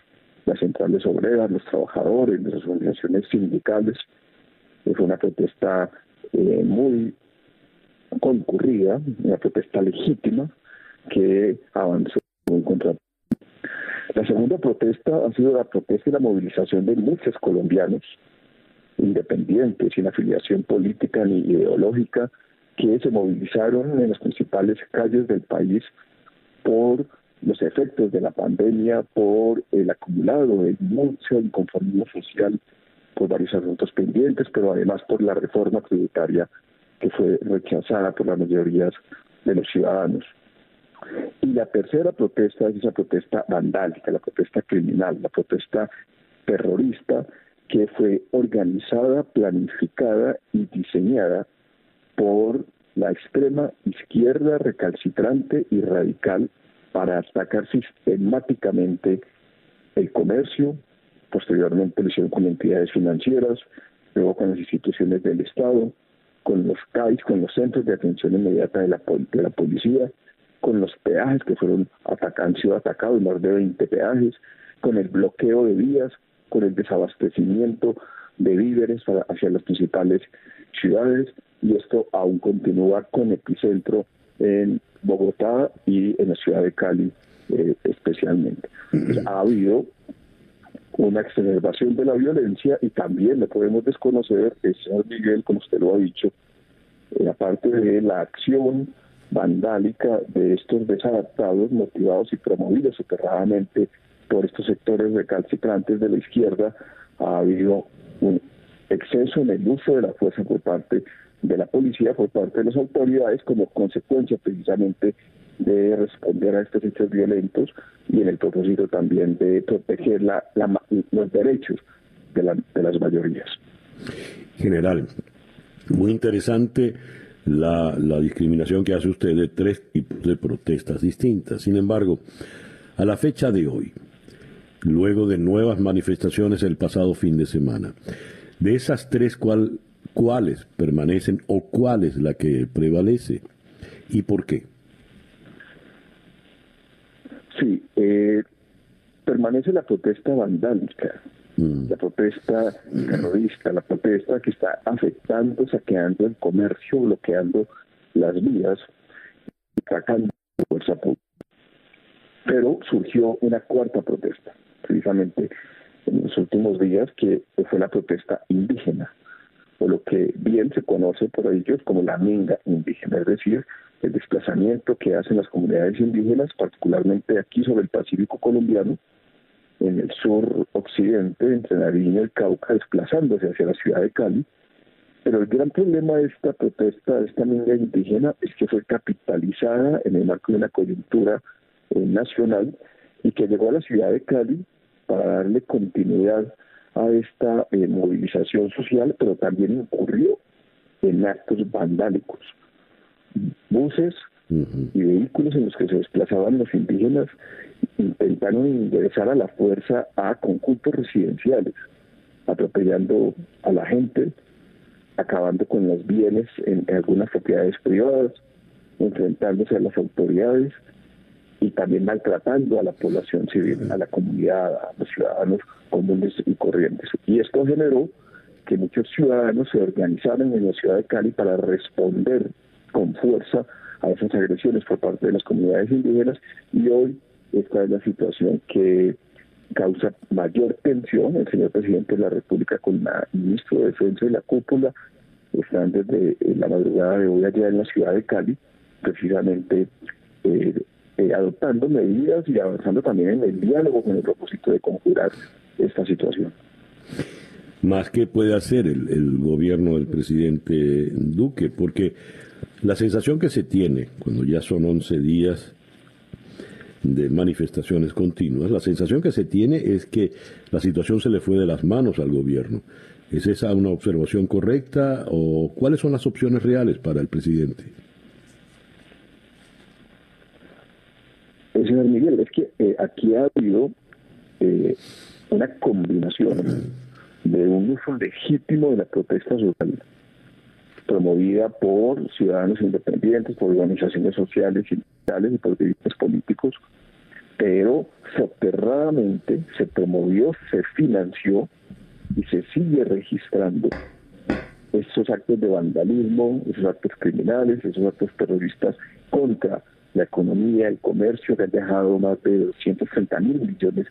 F: las centrales obreras, los trabajadores, las organizaciones sindicales. Fue una protesta eh, muy concurrida, una protesta legítima que avanzó contra. La segunda protesta ha sido la protesta y la movilización de muchos colombianos independientes, sin afiliación política ni ideológica, que se movilizaron en las principales calles del país por los efectos de la pandemia, por el acumulado de mucho inconformismo social, por varios asuntos pendientes, pero además por la reforma tributaria que fue rechazada por las mayorías de los ciudadanos. Y la tercera protesta es esa protesta vandálica, la protesta criminal, la protesta terrorista que fue organizada, planificada y diseñada por la extrema izquierda recalcitrante y radical para atacar sistemáticamente el comercio, posteriormente lo con entidades financieras, luego con las instituciones del Estado, con los CAIS, con los centros de atención inmediata de la, de la policía, con los peajes que fueron han sido atacados, más de 20 peajes, con el bloqueo de vías, con el desabastecimiento de víveres hacia las principales ciudades y esto aún continúa con epicentro en Bogotá y en la ciudad de Cali eh, especialmente. ha habido una exacerbación de la violencia y también le podemos desconocer, señor Miguel, como usted lo ha dicho, eh, aparte de la acción vandálica de estos desadaptados motivados y promovidos soterradamente por estos sectores recalcitrantes de la izquierda, ha habido un exceso en el uso de la fuerza por parte de la policía, por parte de las autoridades, como consecuencia precisamente de responder a estos hechos violentos y en el propósito también de proteger la, los derechos de, de las mayorías.
A: General, muy interesante la, la, discriminación que hace usted de tres tipos de protestas distintas. Sin embargo, a la fecha de hoy, luego de nuevas manifestaciones el pasado fin de semana, de esas tres, ¿cuál, ¿cuáles permanecen o cuál es la que prevalece y por qué?
F: Sí, eh, permanece la protesta vandálica. La protesta terrorista, la protesta que está afectando, saqueando el comercio, bloqueando las vías, sacando fuerza pública. Pero surgió una cuarta protesta, precisamente en los últimos días, que fue la protesta indígena, o lo que bien se conoce por ellos como la minga indígena, es decir, el desplazamiento que hacen las comunidades indígenas, particularmente aquí sobre el Pacífico colombiano, en el sur occidente, entre Nariño y el Cauca, desplazándose hacia la ciudad de Cali. Pero el gran problema de esta protesta, de esta minga indígena, es que fue capitalizada en el marco de una coyuntura eh, nacional y que llegó a la ciudad de Cali para darle continuidad a esta eh, movilización social, pero también incurrió en actos vandálicos buses y vehículos en los que se desplazaban los indígenas intentaron ingresar a la fuerza a conjuntos residenciales, atropellando a la gente, acabando con los bienes en, algunas propiedades privadas, enfrentándose a las autoridades y también maltratando a la población civil, a la comunidad, a los ciudadanos comunes y corrientes. Y esto generó que muchos ciudadanos se organizaran en la ciudad de Cali para responder con fuerza a esas agresiones por parte de las comunidades indígenas y hoy esta es la situación que causa mayor tensión. El señor presidente de la República con el ministro de Defensa y la cúpula están desde la madrugada de hoy allá en la ciudad de Cali, precisamente eh, eh, adoptando medidas y avanzando también en el diálogo con el propósito de conjurar esta situación.
A: Más que puede hacer el, el gobierno del presidente Duque, porque la sensación que se tiene cuando ya son 11 días de manifestaciones continuas, la sensación que se tiene es que la situación se le fue de las manos al gobierno. ¿Es esa una observación correcta o cuáles son las opciones reales para el presidente?
F: Eh, señor Miguel, es que eh, aquí ha habido eh, una combinación de un uso legítimo de la protesta social promovida por ciudadanos independientes, por organizaciones sociales, y por dirigentes políticos, pero soterradamente se promovió, se financió y se sigue registrando estos actos de vandalismo, esos actos criminales, esos actos terroristas contra la economía, el comercio, que han dejado más de 230 mil millones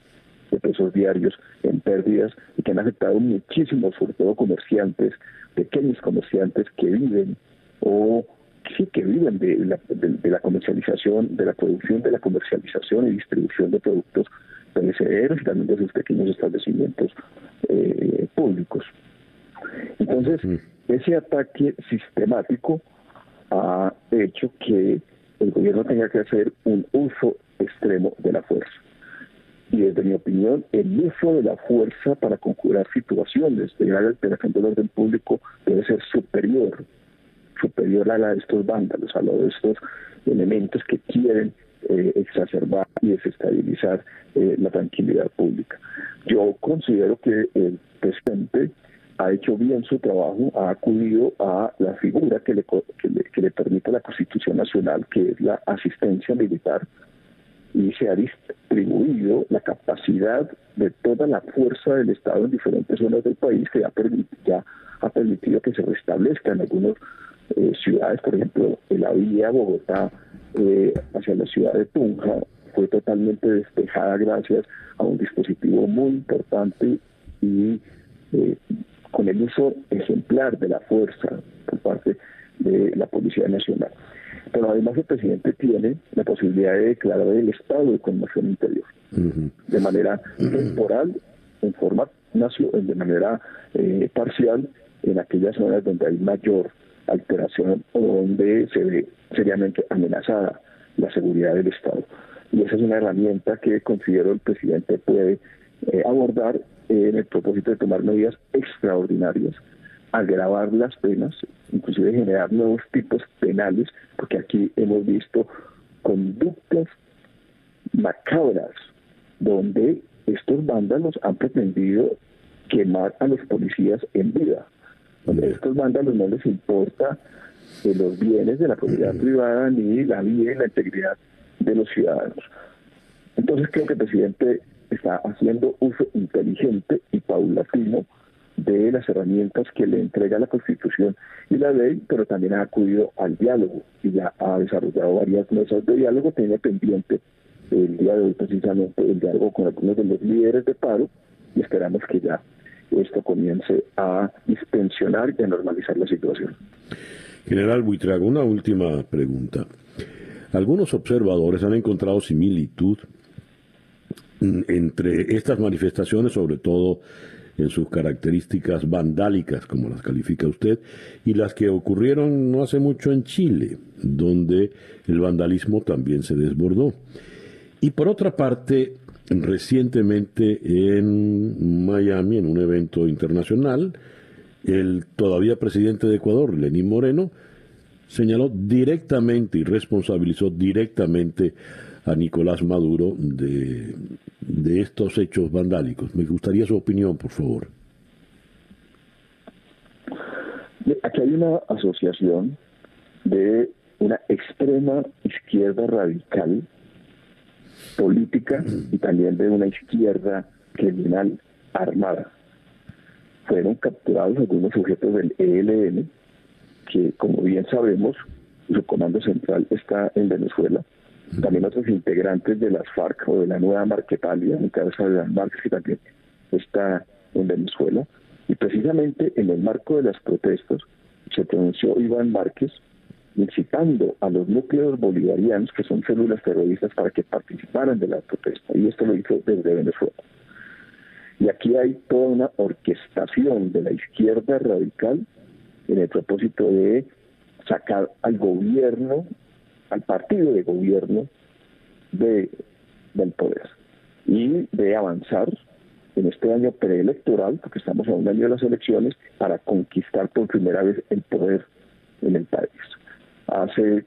F: de pesos diarios en pérdidas y que han afectado muchísimo, sobre todo comerciantes, pequeños comerciantes que viven o sí que viven de la, de, la comercialización, de la producción, de la comercialización y distribución de productos perecederos y también de sus pequeños establecimientos eh, públicos. Entonces, ese ataque sistemático ha hecho que el gobierno tenga que hacer un uso extremo de la fuerza y desde mi opinión el uso de la fuerza para conjurar situaciones de grave alteración del orden público debe ser superior, superior a la de estos vándalos, a lo de estos elementos que quieren eh, exacerbar y desestabilizar eh, la tranquilidad pública. Yo considero que el presidente ha hecho bien su trabajo, ha acudido a la figura que le, que le, que le permite la Constitución Nacional, que es la asistencia militar, y se ha distribuido la capacidad de toda la fuerza del Estado en diferentes zonas del país que ya ha permitido que se restablezcan en algunas eh, ciudades, por ejemplo, en la vía Bogotá eh, hacia la ciudad de Tunja, fue totalmente despejada gracias a un dispositivo muy importante y eh, con el uso ejemplar de la fuerza por parte de la Policía Nacional. Pero además el presidente tiene la posibilidad de declarar el estado de conmoción interior. De manera temporal, en forma de manera eh, parcial en aquellas zonas donde hay mayor alteración o donde se ve seriamente amenazada la seguridad del Estado. Y esa es una herramienta que considero el presidente puede eh, abordar en el propósito de tomar medidas extraordinarias, agravar las penas, inclusive generar nuevos tipos penales, porque aquí hemos visto conductas macabras donde estos vándalos han pretendido quemar a los policías en vida. Donde a estos vándalos no les importa los bienes de la propiedad privada ni la vida y la integridad de los ciudadanos. Entonces creo que el presidente está haciendo uso inteligente y paulatino de las herramientas que le entrega la Constitución y la ley, pero también ha acudido al diálogo y ya ha desarrollado varias mesas de diálogo, tiene pendiente el día de hoy precisamente el diálogo con algunos de los líderes de paro y esperamos que ya esto comience a dispensionar y a normalizar la situación.
A: General Buitrago, una última pregunta. Algunos observadores han encontrado similitud entre estas manifestaciones, sobre todo en sus características vandálicas, como las califica usted, y las que ocurrieron no hace mucho en Chile, donde el vandalismo también se desbordó. Y por otra parte, recientemente en Miami, en un evento internacional, el todavía presidente de Ecuador, Lenín Moreno, señaló directamente y responsabilizó directamente a Nicolás Maduro de, de estos hechos vandálicos. Me gustaría su opinión, por favor.
F: Aquí hay una asociación de una extrema izquierda radical política y también de una izquierda criminal armada. Fueron capturados algunos sujetos del ELN, que como bien sabemos, su comando central está en Venezuela. También otros integrantes de las FARC o de la nueva Marquetalia, en cabeza de las Márquez, que también está en Venezuela. Y precisamente en el marco de las protestas se pronunció Iván Márquez, incitando a los núcleos bolivarianos, que son células terroristas, para que participaran de la protesta. Y esto lo hizo desde Venezuela. Y aquí hay toda una orquestación de la izquierda radical en el propósito de sacar al gobierno, al partido de gobierno de, del poder y de avanzar en este año preelectoral, porque estamos a un año de las elecciones, para conquistar por primera vez el poder en el país. Hace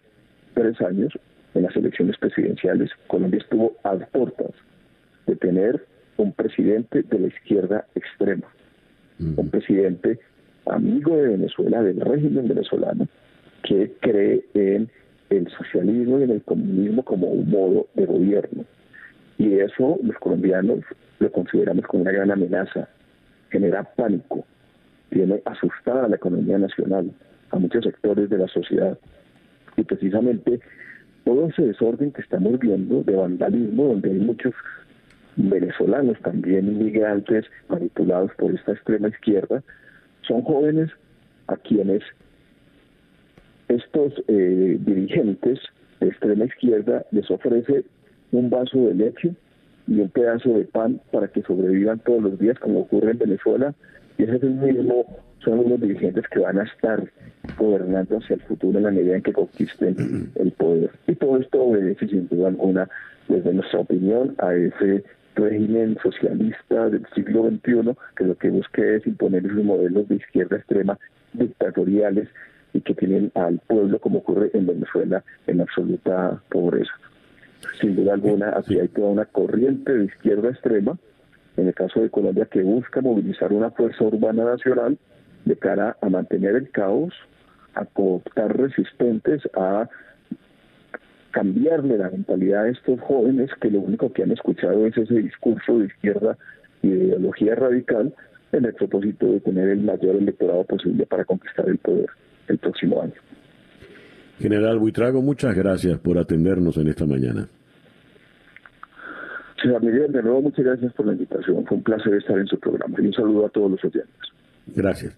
F: tres años, en las elecciones presidenciales, Colombia estuvo a puertas de tener un presidente de la izquierda extrema, un presidente amigo de Venezuela, del régimen venezolano, que cree en el socialismo y en el comunismo como un modo de gobierno. Y eso los colombianos lo consideramos como una gran amenaza, genera pánico, tiene asustada a la economía nacional, a muchos sectores de la sociedad. Y precisamente todo ese desorden que estamos viendo de vandalismo, donde hay muchos venezolanos también inmigrantes manipulados por esta extrema izquierda, son jóvenes a quienes estos eh, dirigentes de extrema izquierda les ofrece un vaso de leche y un pedazo de pan para que sobrevivan todos los días, como ocurre en Venezuela, y ese es el mismo son unos dirigentes que van a estar gobernando hacia el futuro en la medida en que conquisten el poder. Y todo esto obedece sin duda alguna, desde nuestra opinión, a ese régimen socialista del siglo XXI que lo que busca es imponer esos modelos de izquierda extrema dictatoriales y que tienen al pueblo, como ocurre en Venezuela, en absoluta pobreza. Sin duda alguna, aquí hay toda una corriente de izquierda extrema, en el caso de Colombia, que busca movilizar una fuerza urbana nacional de cara a mantener el caos, a cooptar resistentes, a cambiarle la mentalidad a estos jóvenes que lo único que han escuchado es ese discurso de izquierda y de ideología radical en el propósito de tener el mayor electorado posible para conquistar el poder el próximo año.
A: General Buitrago, muchas gracias por atendernos en esta mañana.
F: César Miguel, de nuevo muchas gracias por la invitación. Fue un placer estar en su programa y un saludo a todos los oyentes.
A: Gracias.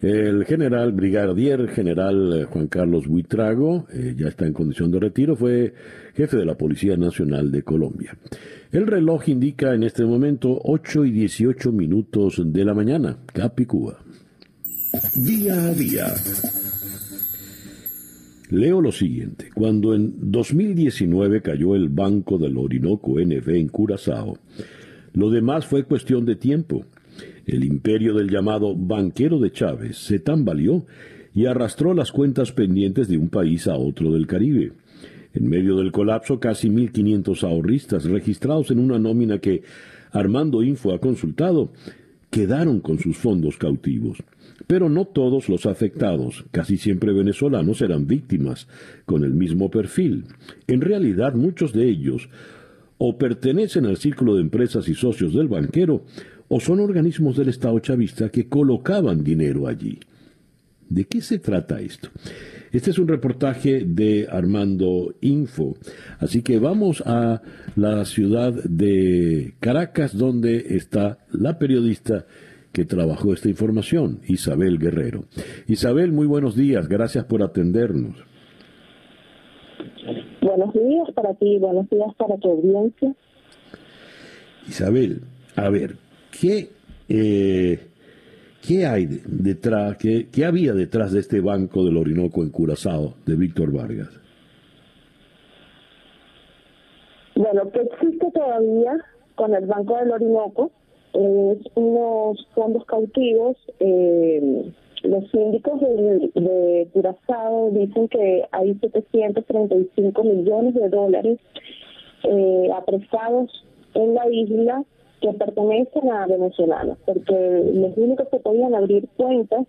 A: El general brigadier general Juan Carlos Buitrago, eh, ya está en condición de retiro, fue jefe de la Policía Nacional de Colombia. El reloj indica en este momento 8 y 18 minutos de la mañana, Capicúa.
B: Día a día.
A: Leo lo siguiente. Cuando en 2019 cayó el Banco del Orinoco NV en Curazao, lo demás fue cuestión de tiempo. El imperio del llamado banquero de Chávez se tambaleó y arrastró las cuentas pendientes de un país a otro del Caribe. En medio del colapso, casi 1.500 ahorristas registrados en una nómina que Armando Info ha consultado quedaron con sus fondos cautivos. Pero no todos los afectados, casi siempre venezolanos, eran víctimas con el mismo perfil. En realidad, muchos de ellos o pertenecen al círculo de empresas y socios del banquero o son organismos del Estado chavista que colocaban dinero allí. ¿De qué se trata esto? Este es un reportaje de Armando Info. Así que vamos a la ciudad de Caracas, donde está la periodista que trabajó esta información, Isabel Guerrero. Isabel, muy buenos días. Gracias por atendernos.
G: Buenos días para ti, buenos días para tu audiencia.
A: Isabel, a ver, ¿Qué, eh, ¿Qué hay detrás, qué, qué había detrás de este banco del Orinoco en Curazao de Víctor Vargas?
G: Bueno, que existe todavía con el Banco del Orinoco es unos fondos cautivos. Eh, los síndicos de, de dicen que hay 735 millones de dólares eh, apresados en la isla que pertenecen a venezolanos, porque los únicos que podían abrir cuentas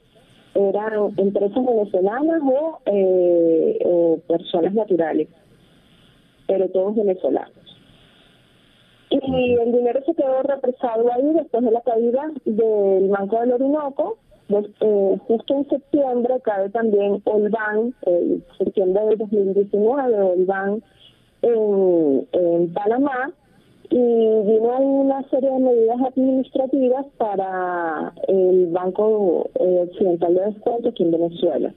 G: eran empresas venezolanas o, eh, personas naturales, pero todos venezolanos. Y el dinero se quedó represado ahí después de la caída del Banco del Orinoco. Eh, justo en septiembre cae también Olban, en septiembre de 2019, Olban en, en Panamá, y vino una serie de medidas administrativas para el Banco eh, Occidental de Descuento aquí en Venezuela.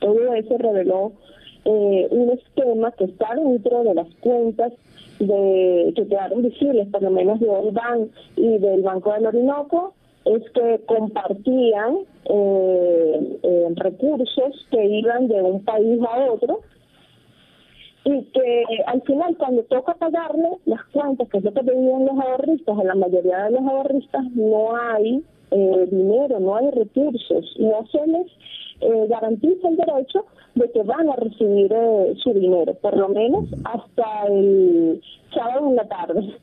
G: Todo eso reveló eh, un esquema que está dentro de las cuentas de que quedaron visibles, por lo menos de Orban y del Banco del Orinoco, es que compartían eh, recursos que iban de un país a otro y que al final cuando toca pagarle las cuentas, que es lo que pedían los ahorristas, en la mayoría de los ahorristas no hay eh, dinero, no hay recursos, no se les eh, garantiza el derecho de que van a recibir eh, su dinero, por lo menos hasta el sábado en la tarde,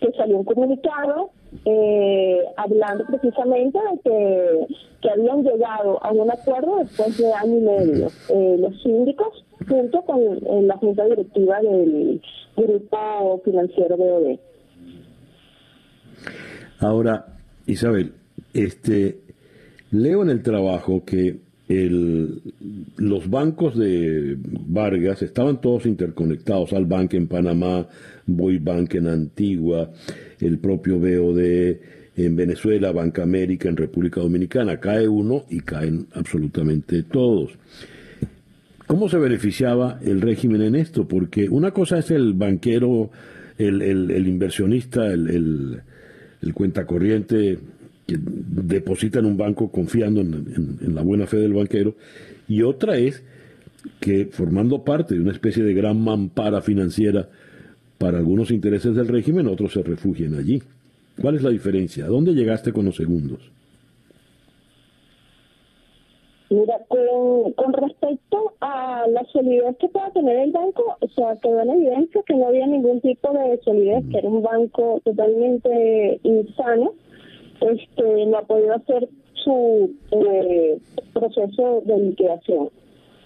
G: que salió un comunicado eh, hablando precisamente de que, que habían llegado a un acuerdo después de año y medio. Eh, los síndicos junto con eh, la junta directiva del grupo financiero BOD.
A: Ahora, Isabel, este, leo en el trabajo que el, los bancos de Vargas estaban todos interconectados al banco en Panamá, Boy Bank en Antigua, el propio BOD en Venezuela, Banca América en República Dominicana. Cae uno y caen absolutamente todos. ¿Cómo se beneficiaba el régimen en esto? Porque una cosa es el banquero, el, el, inversionista, el, el, cuenta corriente que deposita en un banco confiando en, la buena fe del banquero, y otra es que formando parte de una especie de gran mampara financiera para algunos intereses del régimen, otros se refugian allí. ¿Cuál es la diferencia? ¿A dónde llegaste con los segundos?
G: Mira, con, con respecto a la solidez que pueda tener el banco, o sea, quedó en evidencia que no había ningún tipo de solidez, que era un banco totalmente insano, este, no ha podido hacer su eh, proceso de liquidación.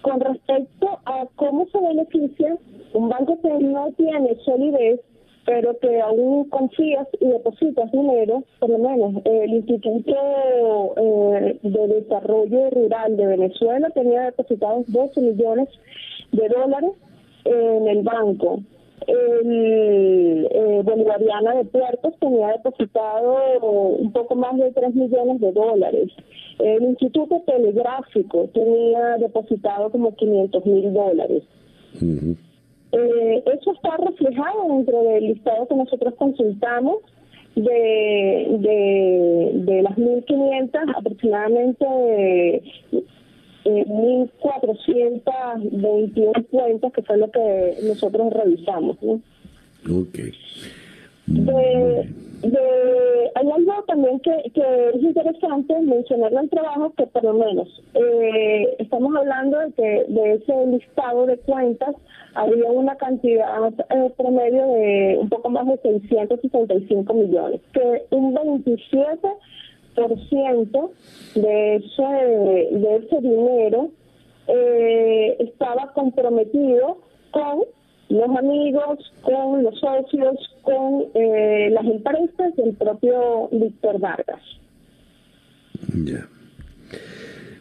G: Con respecto a cómo se beneficia, un banco que no tiene solidez pero que aún confías y depositas dinero, por lo menos el Instituto eh, de Desarrollo Rural de Venezuela tenía depositados 12 millones de dólares en el banco. El eh, Bolivariana de Puertos tenía depositado un poco más de 3 millones de dólares. El Instituto Telegráfico tenía depositado como 500 mil dólares. Eh, eso está reflejado dentro del listado que nosotros consultamos de, de, de las 1.500, aproximadamente eh, 1.421 cuentas, que fue lo que nosotros revisamos. ¿no?
A: Ok.
G: De, de, hay algo también que, que es interesante mencionarlo en trabajo, que por lo menos eh, estamos hablando de que de ese listado de cuentas había una cantidad eh, promedio de un poco más de 665 millones, que un 27% de ese, de ese dinero eh, estaba comprometido con los amigos, con los socios, con eh, las empresas del propio Víctor Vargas.
A: Ya.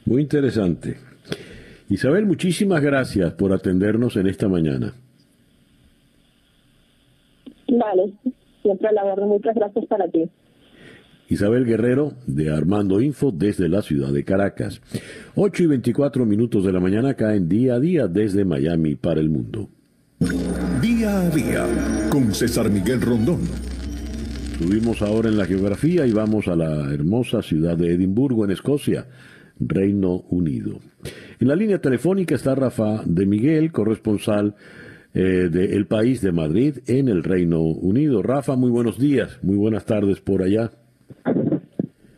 A: Muy interesante. Isabel, muchísimas gracias por atendernos en esta mañana.
G: Vale, siempre la verdad, muchas gracias para ti.
A: Isabel Guerrero de Armando Info desde la ciudad de Caracas. 8 y 24 minutos de la mañana caen día a día desde Miami para el mundo.
B: Día a día con César Miguel Rondón.
A: Subimos ahora en la geografía y vamos a la hermosa ciudad de Edimburgo, en Escocia, Reino Unido. En la línea telefónica está Rafa de Miguel, corresponsal eh, del país de Madrid en el Reino Unido. Rafa, muy buenos días, muy buenas tardes por allá.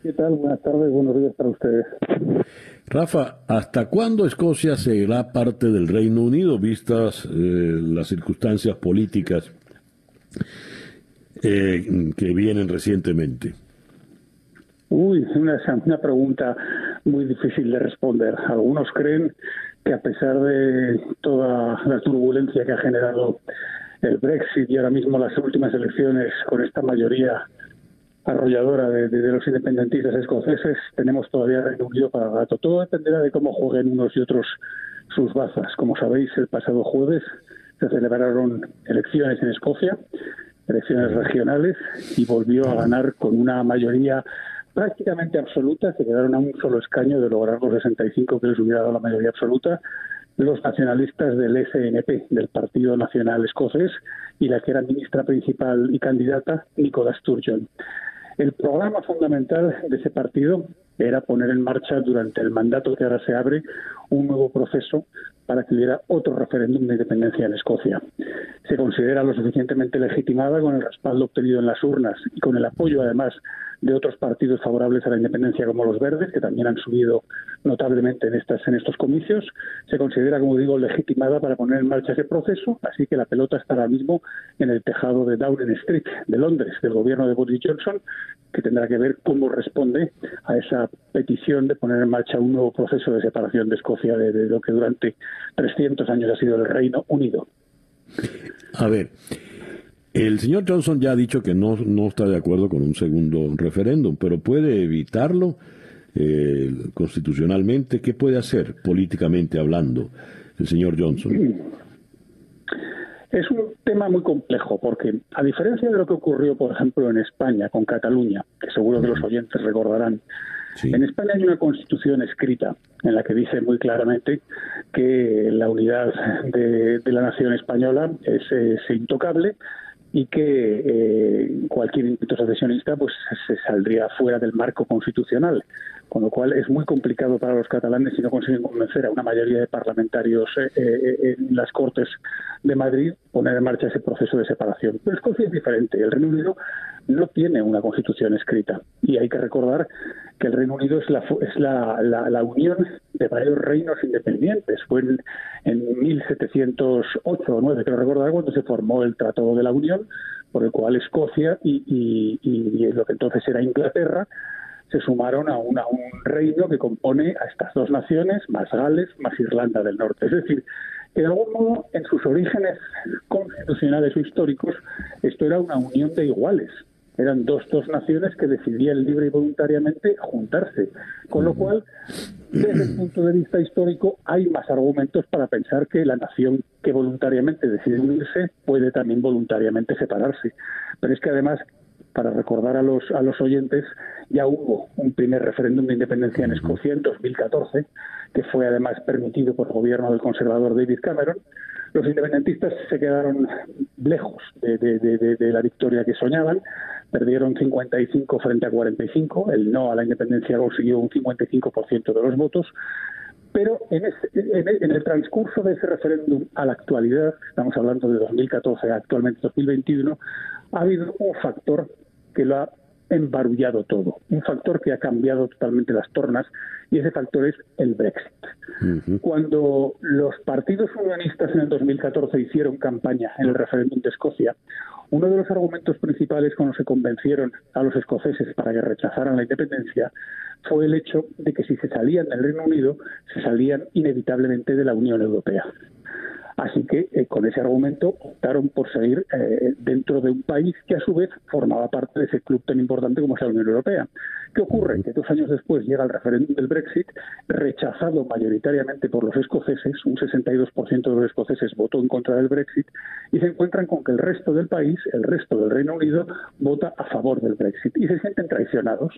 H: ¿Qué tal? Buenas tardes, buenos días para ustedes.
A: Rafa, ¿hasta cuándo Escocia será parte del Reino Unido, vistas eh, las circunstancias políticas eh, que vienen recientemente?
H: Uy, una, una pregunta muy difícil de responder. Algunos creen que a pesar de toda la turbulencia que ha generado el Brexit y ahora mismo las últimas elecciones con esta mayoría arrolladora de, los independentistas escoceses, tenemos todavía Reino Unido para rato. Todo dependerá de cómo jueguen unos y otros sus bazas. Como sabéis, el pasado jueves se celebraron elecciones en Escocia, elecciones regionales, y volvió a ganar con una mayoría prácticamente absoluta. Se quedaron a un solo escaño de lograr los 65 que les hubiera dado la mayoría absoluta los nacionalistas del SNP, del Partido Nacional Escocés, y la que era ministra principal y candidata, Nicola Sturgeon. El programa fundamental de ese partido era poner en marcha durante el mandato que ahora se abre un nuevo proceso para que hubiera otro referéndum de independencia en Escocia. Se considera lo suficientemente legitimada con el respaldo obtenido en las urnas y con el apoyo, además, de otros partidos favorables a la independencia como los verdes, que también han subido notablemente en, estas, en estos comicios. Se considera, como digo, legitimada para poner en marcha ese proceso, así que la pelota está ahora mismo en el tejado de Downing Street, de Londres, del gobierno de Boris Johnson, que tendrá que ver cómo responde a esa petición de poner en marcha un nuevo proceso de separación de Escocia de, de lo que durante 300 años ha sido el Reino Unido.
A: A ver, el señor Johnson ya ha dicho que no, no está de acuerdo con un segundo referéndum, pero puede evitarlo eh, constitucionalmente. ¿Qué puede hacer políticamente hablando el señor Johnson?
H: Es un tema muy complejo porque, a diferencia de lo que ocurrió, por ejemplo, en España con Cataluña, que seguro que los oyentes recordarán, Sí. En España hay una constitución escrita en la que dice muy claramente que la unidad de, de la nación española es, es intocable y que eh, cualquier intento secesionista pues se saldría fuera del marco constitucional con lo cual es muy complicado para los catalanes si no consiguen convencer a una mayoría de parlamentarios eh, eh, en las Cortes de Madrid poner en marcha ese proceso de separación. Pero Escocia es diferente. El Reino Unido no tiene una constitución escrita y hay que recordar que el Reino Unido es la, es la, la, la unión de varios reinos independientes. Fue en, en 1708 o 9, creo recordar, cuando se formó el Tratado de la Unión, por el cual Escocia y, lo que entonces era Inglaterra se sumaron a, una, a un reino que compone a estas dos naciones, más Gales, más Irlanda del Norte. Es decir, que de algún modo, en sus orígenes constitucionales o históricos, esto era una unión de iguales. Eran dos, dos naciones que decidían libre y voluntariamente juntarse. Con lo cual, desde el punto de vista histórico, hay más argumentos para pensar que la nación que voluntariamente decide unirse puede también voluntariamente separarse. Pero es que además, para recordar a los, a los oyentes, ya hubo un primer referéndum de independencia en Escocia en 2014, que fue además permitido por el gobierno del conservador David Cameron. Los independentistas se quedaron lejos de, de la victoria que soñaban, perdieron 55 frente a 45, el no a la independencia consiguió un 55% de los votos, pero en, en, el transcurso de ese referéndum a la actualidad, estamos hablando de 2014, actualmente 2021, ha habido un factor que lo ha embarullado todo, un factor que ha cambiado totalmente las tornas y ese factor es el Brexit. Cuando los partidos unionistas en el 2014 hicieron campaña en el referéndum de Escocia, uno de los argumentos principales con los que convencieron a los escoceses para que rechazaran la independencia fue el hecho de que si se salían del Reino Unido, se salían inevitablemente de la Unión Europea. Así que eh, con ese argumento optaron por seguir eh, dentro de un país que a su vez formaba parte de ese club tan importante como es la Unión Europea. ¿Qué ocurre? Que dos años después llega el referéndum del Brexit, rechazado mayoritariamente por los escoceses, un 62% de los escoceses votó en contra del Brexit, y se encuentran con que el resto del país, el resto del Reino Unido, vota a favor del Brexit y se sienten traicionados.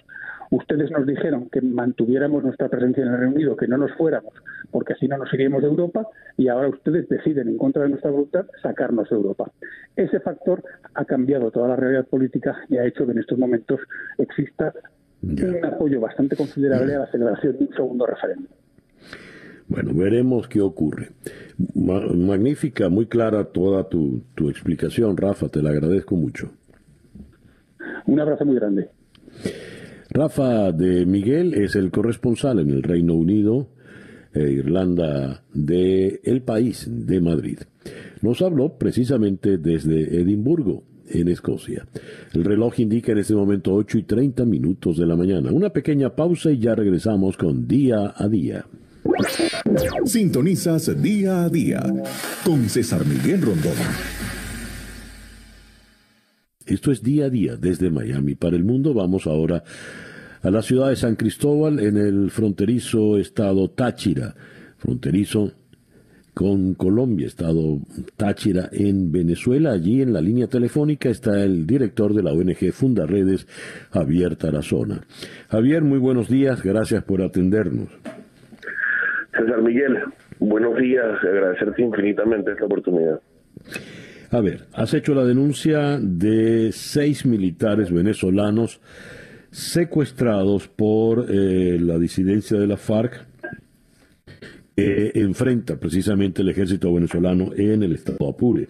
H: Ustedes nos dijeron que mantuviéramos nuestra presencia en el Reino Unido, que no nos fuéramos, porque así no nos iríamos de Europa, y ahora ustedes deciden, en contra de nuestra voluntad, sacarnos de Europa. Ese factor ha cambiado toda la realidad política y ha hecho que en estos momentos exista un apoyo bastante considerable a la celebración de un segundo referéndum.
A: Bueno, veremos qué ocurre. magnífica, muy clara toda tu, tu explicación, Rafa, te la agradezco mucho.
H: Un abrazo muy grande.
A: Rafa de Miguel es el corresponsal en el Reino Unido e Irlanda de El País de Madrid. Nos habló precisamente desde Edimburgo, en Escocia. El reloj indica en este momento 8 y 30 minutos de la mañana. Una pequeña pausa y ya regresamos con Día a Día.
B: Sintonizas Día a Día con César Miguel Rondón.
A: Esto es Día a Día desde Miami para el mundo. Vamos ahora a la ciudad de San Cristóbal en el fronterizo estado Táchira, fronterizo con Colombia, Estado Táchira en Venezuela. Allí en la línea telefónica está el director de la ONG Fundaredes, Javier Tarazona. Javier, muy buenos días, gracias por atendernos.
I: César Miguel, buenos días, agradecerte infinitamente esta oportunidad.
A: A ver, has hecho la denuncia de seis militares venezolanos secuestrados por eh, la disidencia de la FARC eh, enfrenta precisamente el ejército venezolano en el estado Apure.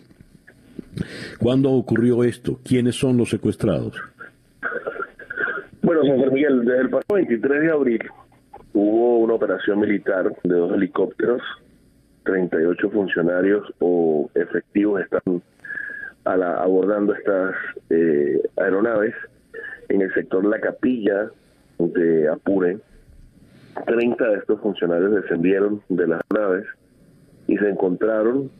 A: ¿Cuándo ocurrió esto? ¿Quiénes son los secuestrados?
I: Bueno, José Miguel, desde el pasado 23 de abril hubo una operación militar de dos helicópteros, 38 funcionarios o efectivos están abordando estas eh, aeronaves en el sector La Capilla de Apure, 30 de estos funcionarios descendieron de las naves y se encontraron,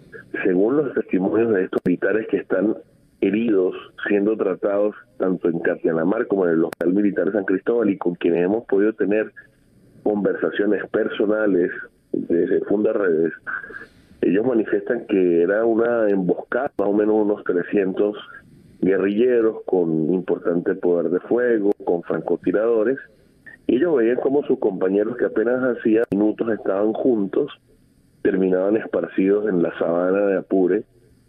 I: según los testimonios de estos militares que están heridos, siendo tratados tanto en Catianamar como en el local militar de San Cristóbal y con quienes hemos podido tener conversaciones personales de Funda Redes, ellos manifiestan que era una emboscada, más o menos unos 300 guerrilleros con importante poder de fuego, con francotiradores, y ellos veían como sus compañeros que apenas hacía minutos estaban juntos, terminaban esparcidos en la sabana de Apure,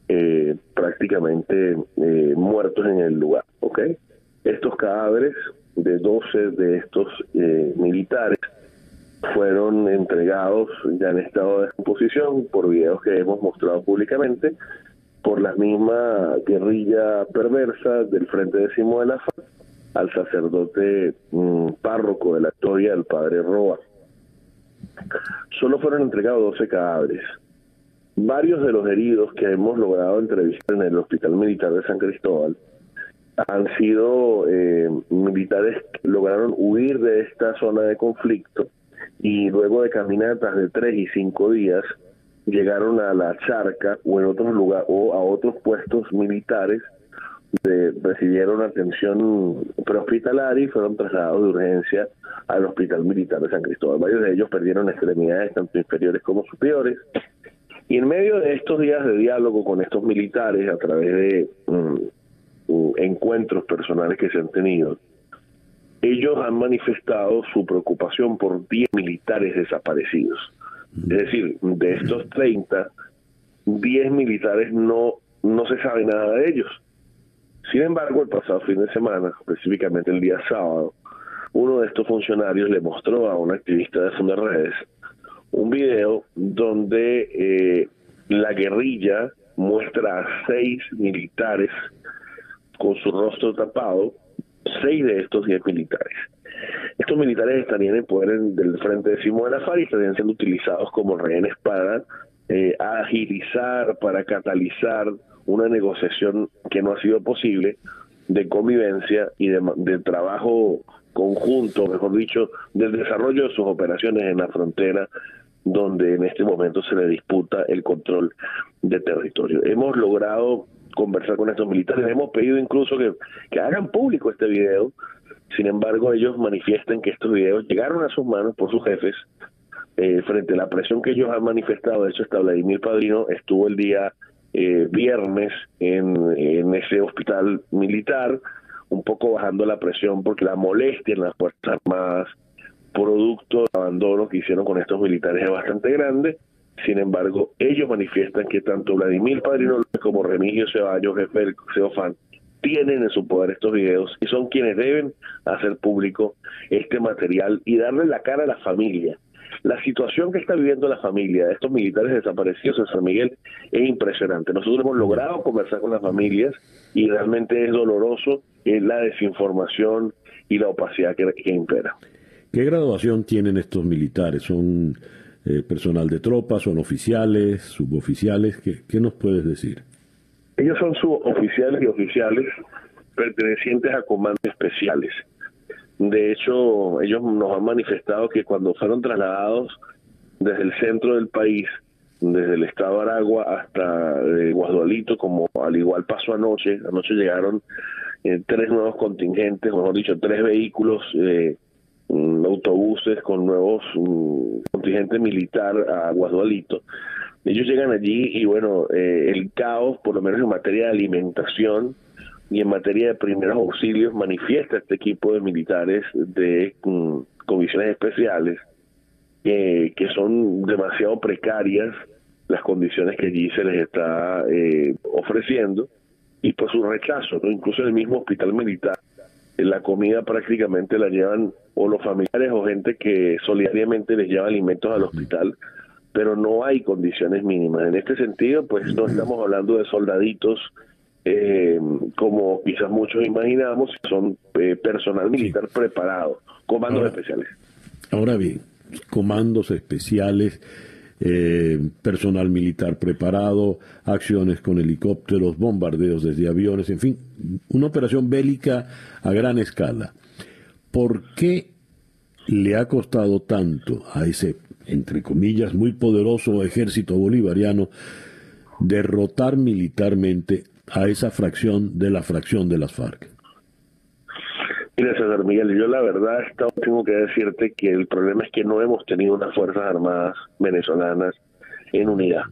I: eh, prácticamente eh, muertos en el lugar. Estos cadáveres de 12 de estos eh, militares fueron entregados ya en estado de descomposición por videos que hemos mostrado públicamente por la misma guerrilla perversa del Frente Décimo de la FARC al sacerdote mm, párroco de la historia, el padre Roa. Solo fueron entregados 12 cadáveres. Varios de los heridos que hemos logrado entrevistar en el Hospital Militar de San Cristóbal han sido eh, militares que lograron huir de esta zona de conflicto y luego de caminatas de tres y cinco días llegaron a la charca o en otros lugares o a otros puestos militares de, recibieron atención prehospitalaria y fueron trasladados de urgencia al Hospital Militar de San Cristóbal. Varios de ellos perdieron extremidades tanto inferiores como superiores. Y en medio de estos días de diálogo con estos militares a través de mm, encuentros personales que se han tenido, ellos han manifestado su preocupación por 10 militares desaparecidos. Es decir, de estos 30, 10 militares no, no se sabe nada de ellos. Sin embargo, el pasado fin de semana, específicamente el día sábado, uno de estos funcionarios le mostró a un activista de Funderredes un video donde eh, la guerrilla muestra a seis militares con su rostro tapado, seis de estos diez militares. Estos militares estarían en poder del frente de Simón de la FARC y estarían siendo utilizados como rehenes para eh, agilizar, para catalizar una negociación que no ha sido posible de convivencia y de, trabajo conjunto, mejor dicho, del desarrollo de sus operaciones en la frontera, donde en este momento se le disputa el control de territorio. Hemos logrado conversar con estos militares, hemos pedido incluso que, que hagan público este video, sin embargo ellos manifiestan que estos videos llegaron a sus manos por sus jefes eh, frente a la presión que ellos han manifestado, de hecho está Vladimir Padrino, estuvo el día eh, viernes en, ese hospital militar, un poco bajando la presión porque la molestia en las Fuerzas Armadas, producto del abandono que hicieron con estos militares, es bastante grande. Sin embargo, ellos manifiestan que tanto Vladimir Padrino como Remigio Ceballos, jefe del CEOFAN, tienen en su poder estos videos y son quienes deben hacer público este material y darle la cara a la familia la situación que está viviendo la familia de estos militares desaparecidos en San Miguel es impresionante. Nosotros hemos logrado conversar con las familias y realmente es doloroso la desinformación y la opacidad que, impera.
A: ¿Qué graduación tienen estos militares? ¿Son eh, personal de tropas? ¿Son oficiales? ¿Suboficiales? ¿Qué, ¿Qué nos puedes decir?
I: Ellos son suboficiales y oficiales pertenecientes a comandos especiales. De hecho, ellos nos han manifestado que cuando fueron trasladados desde el centro del país, desde el estado de Aragua hasta eh, Guadualito, como al igual pasó anoche, anoche llegaron eh, tres nuevos contingentes, mejor dicho, tres vehículos, eh, mm, autobuses con nuevos mm, contingentes militar a Guadualito. Ellos llegan allí y bueno, el caos, por lo menos en materia de alimentación, y en materia de primeros auxilios manifiesta este equipo de militares de mm, comisiones especiales que son demasiado precarias las condiciones que allí se les está eh, ofreciendo y por su rechazo, incluso en el mismo hospital militar, la comida prácticamente la llevan o los familiares o gente que solidariamente les lleva alimentos al hospital, pero no hay condiciones mínimas. En este sentido, pues no estamos hablando de soldaditos eh, como quizás muchos imaginamos, son eh, personal militar preparado, comandos especiales.
A: Ahora bien, comandos especiales, eh, personal militar preparado, acciones con helicópteros, bombardeos desde aviones, en fin, una operación bélica a gran escala. ¿Por qué le ha costado tanto a ese, entre comillas, muy poderoso ejército bolivariano derrotar militarmente a esa fracción de la fracción de las FARC?
I: Mira, César Miguel, yo la verdad tengo que decirte que el problema es que no hemos tenido unas Fuerzas Armadas venezolanas en unidad.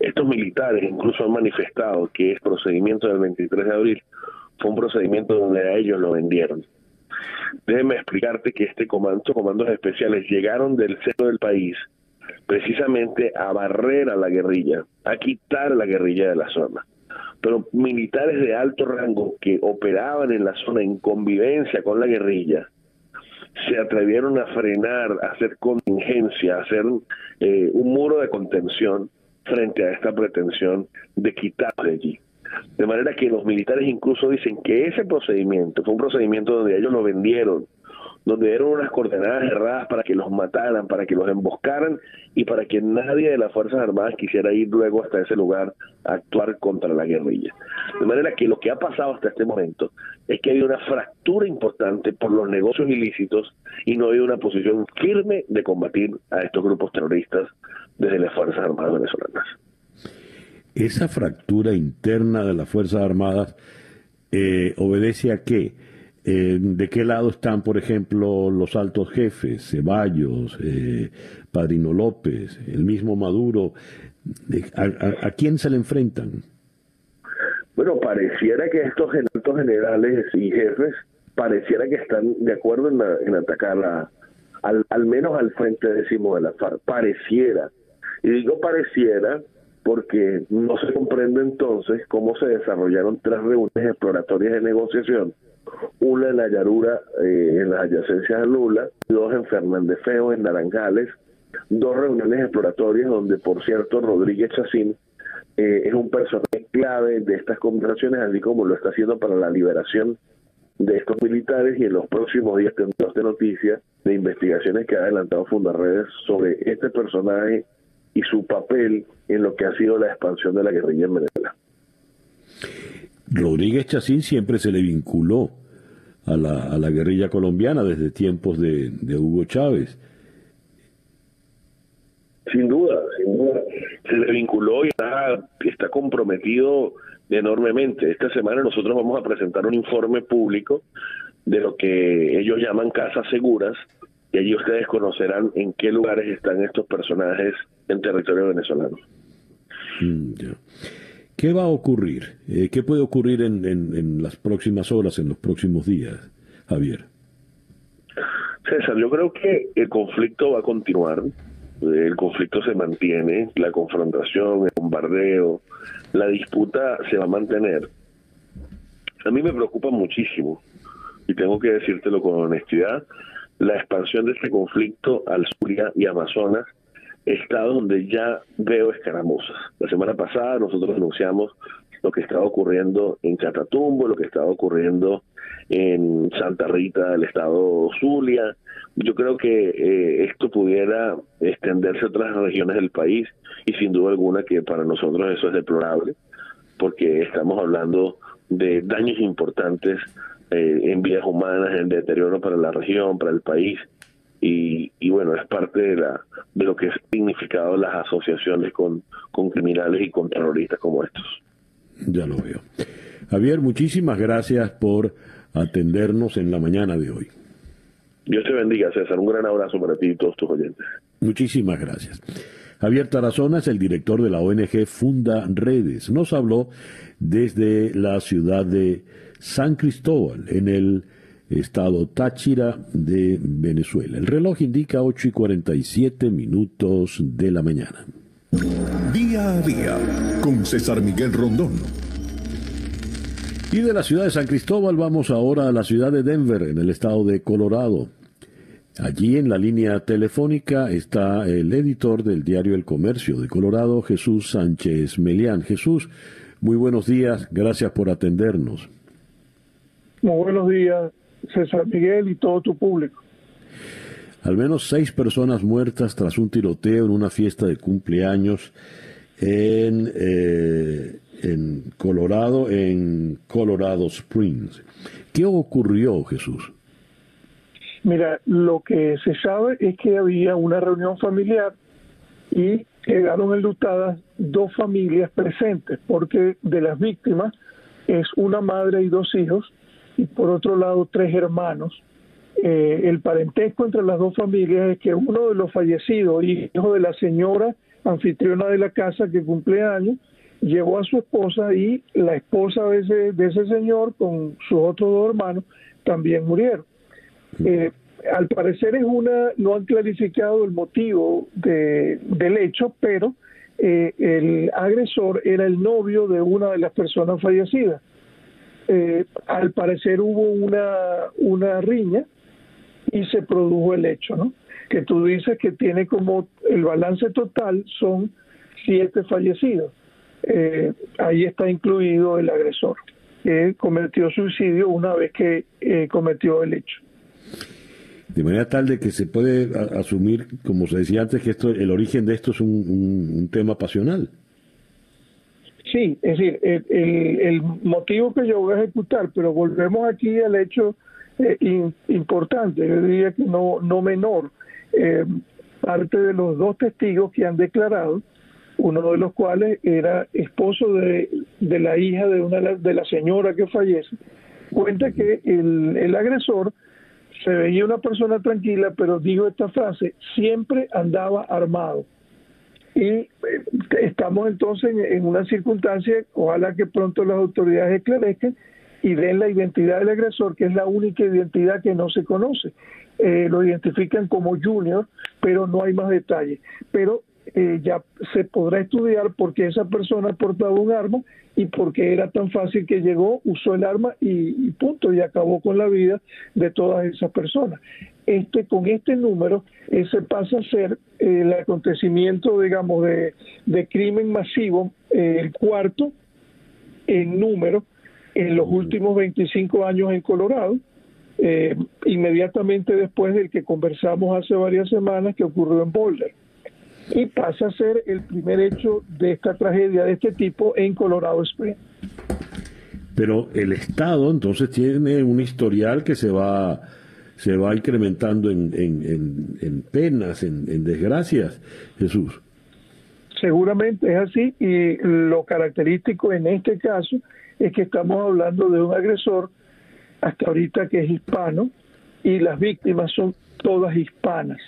I: Estos militares incluso han manifestado que el procedimiento del 23 de abril fue un procedimiento donde a ellos lo vendieron. Déjeme explicarte que este comando, comandos especiales llegaron del centro del país precisamente a barrer a la guerrilla, a quitar la guerrilla de la zona pero militares de alto rango que operaban en la zona en convivencia con la guerrilla se atrevieron a frenar, a hacer contingencia, a hacer eh, un muro de contención frente a esta pretensión de quitarse de allí. De manera que los militares incluso dicen que ese procedimiento fue un procedimiento donde ellos lo vendieron, donde dieron unas coordenadas erradas para que los mataran, para que los emboscaran y para que nadie de las Fuerzas Armadas quisiera ir luego hasta ese lugar a actuar contra la guerrilla. De manera que lo que ha pasado hasta este momento es que hay una fractura importante por los negocios ilícitos y no hay una posición firme de combatir a estos grupos terroristas desde las Fuerzas Armadas venezolanas.
A: Esa fractura interna de las Fuerzas Armadas eh, obedece a qué? Eh, ¿De qué lado están, por ejemplo, los altos jefes, Ceballos, eh, Padrino López, el mismo Maduro? ¿A, quién se le enfrentan?
I: Bueno, pareciera que estos altos generales y jefes pareciera que están de acuerdo en, atacar a, al, al menos al frente décimo de la FARC. Pareciera. Y digo pareciera porque no se comprende entonces cómo se desarrollaron tres reuniones exploratorias de negociación, una en la Yarura, eh, en las adyacencias de Lula, dos en Fernández Feo, en Naranjales, dos reuniones exploratorias donde, por cierto, Rodríguez Chacín eh, es un personaje clave de estas conversaciones, así como lo está haciendo para la liberación de estos militares y en los próximos días tendremos de noticias de investigaciones que ha adelantado Fundarredes sobre este personaje y su papel en lo que ha sido la expansión de la guerrilla en Venezuela.
A: Rodríguez Chacín siempre se le vinculó a la, a la guerrilla colombiana desde tiempos de, Hugo Chávez.
I: Sin duda, sin duda. Se le vinculó y está, está comprometido enormemente. Esta semana nosotros vamos a presentar un informe público de lo que ellos llaman casas seguras, y allí ustedes conocerán en qué lugares están estos personajes en territorio venezolano.
A: Mm, ¿Qué va a ocurrir? Eh, ¿Qué puede ocurrir en, en, las próximas horas, en los próximos días, Javier?
I: César, yo creo que el conflicto va a continuar, el conflicto se mantiene, la confrontación, el bombardeo, la disputa se va a mantener. A mí me preocupa muchísimo, y tengo que decírtelo con honestidad, la expansión de este conflicto al Suria y Amazonas, estado donde ya veo escaramuzas. La semana pasada nosotros denunciamos lo que estaba ocurriendo en Catatumbo, lo que estaba ocurriendo en Santa Rita del estado Zulia. Yo creo que eh, esto pudiera extenderse a otras regiones del país y sin duda alguna que para nosotros eso es deplorable porque estamos hablando de daños importantes eh, en vidas humanas, en deterioro para la región, para el país. Y, bueno, es parte de, la, de lo que ha significado las asociaciones con, con criminales y con terroristas como estos.
A: Ya lo veo. Javier, muchísimas gracias por atendernos en la mañana de hoy.
I: Dios te bendiga, César. Un gran abrazo para ti y todos tus oyentes.
A: Muchísimas gracias. Javier Tarazona es el director de la ONG Funda Redes. Nos habló desde la ciudad de San Cristóbal, en el estado Táchira de Venezuela. El reloj indica 8 y 47 minutos de la mañana.
B: Día a día con César Miguel Rondón.
A: Y de la ciudad de San Cristóbal vamos ahora a la ciudad de Denver, en el estado de Colorado. Allí en la línea telefónica está el editor del diario El Comercio de Colorado, Jesús Sánchez Melián. Jesús, muy buenos días, gracias por atendernos.
J: Muy buenos días, César Miguel y todo tu público.
A: Al menos seis personas muertas tras un tiroteo en una fiesta de cumpleaños en, eh, en Colorado, en Colorado Springs. ¿Qué ocurrió, Jesús?
J: Mira, lo que se sabe es que había una reunión familiar y quedaron enlutadas dos familias presentes, porque de las víctimas es una madre y dos hijos, y por otro lado tres hermanos. Eh, el parentesco entre las dos familias es que uno de los fallecidos, hijo de la señora anfitriona de la casa que cumple años, llevó a su esposa y la esposa de ese, de ese señor con sus otros dos hermanos también murieron. Eh, al parecer es una, no han clarificado el motivo de, del hecho, pero eh, el agresor era el novio de una de las personas fallecidas. Eh, al parecer hubo una, una riña y se produjo el hecho, ¿no? Que tú dices que tiene como el balance total son siete fallecidos. Eh, ahí está incluido el agresor, que cometió suicidio una vez que cometió el hecho
A: de manera tal de que se puede asumir, como se decía antes, que esto, el origen de esto es un, tema pasional.
J: Sí, es decir, el, motivo que yo voy a ejecutar, pero volvemos aquí al hecho eh, importante, yo diría que no, no menor. Eh, parte de los dos testigos que han declarado uno de los cuales era esposo de, de la hija de una de la señora que fallece, cuenta que el, el agresor se veía una persona tranquila, pero dijo esta frase, siempre andaba armado. Y eh, estamos entonces en, una circunstancia, ojalá que pronto las autoridades esclarezcan y den la identidad del agresor, que es la única identidad que no se conoce. Eh, lo identifican como junior, pero no hay más detalles. Pero eh, ya se podrá estudiar por qué esa persona portaba un arma y porque era tan fácil que llegó, usó el arma y, punto, y acabó con la vida de todas esas personas. Este, con este número, ese pasa a ser eh, el acontecimiento, digamos, de, crimen masivo, eh, el cuarto en número en los últimos 25 años en Colorado, eh, inmediatamente después del que conversamos hace varias semanas que ocurrió en Boulder y pasa a ser el primer hecho de esta tragedia de este tipo en Colorado Springs.
A: Pero el Estado entonces tiene un historial que se va se va incrementando en, en, penas, en, desgracias, Jesús.
J: Seguramente es así y lo característico en este caso es que estamos hablando de un agresor hasta ahorita que es hispano y las víctimas son todas hispanas.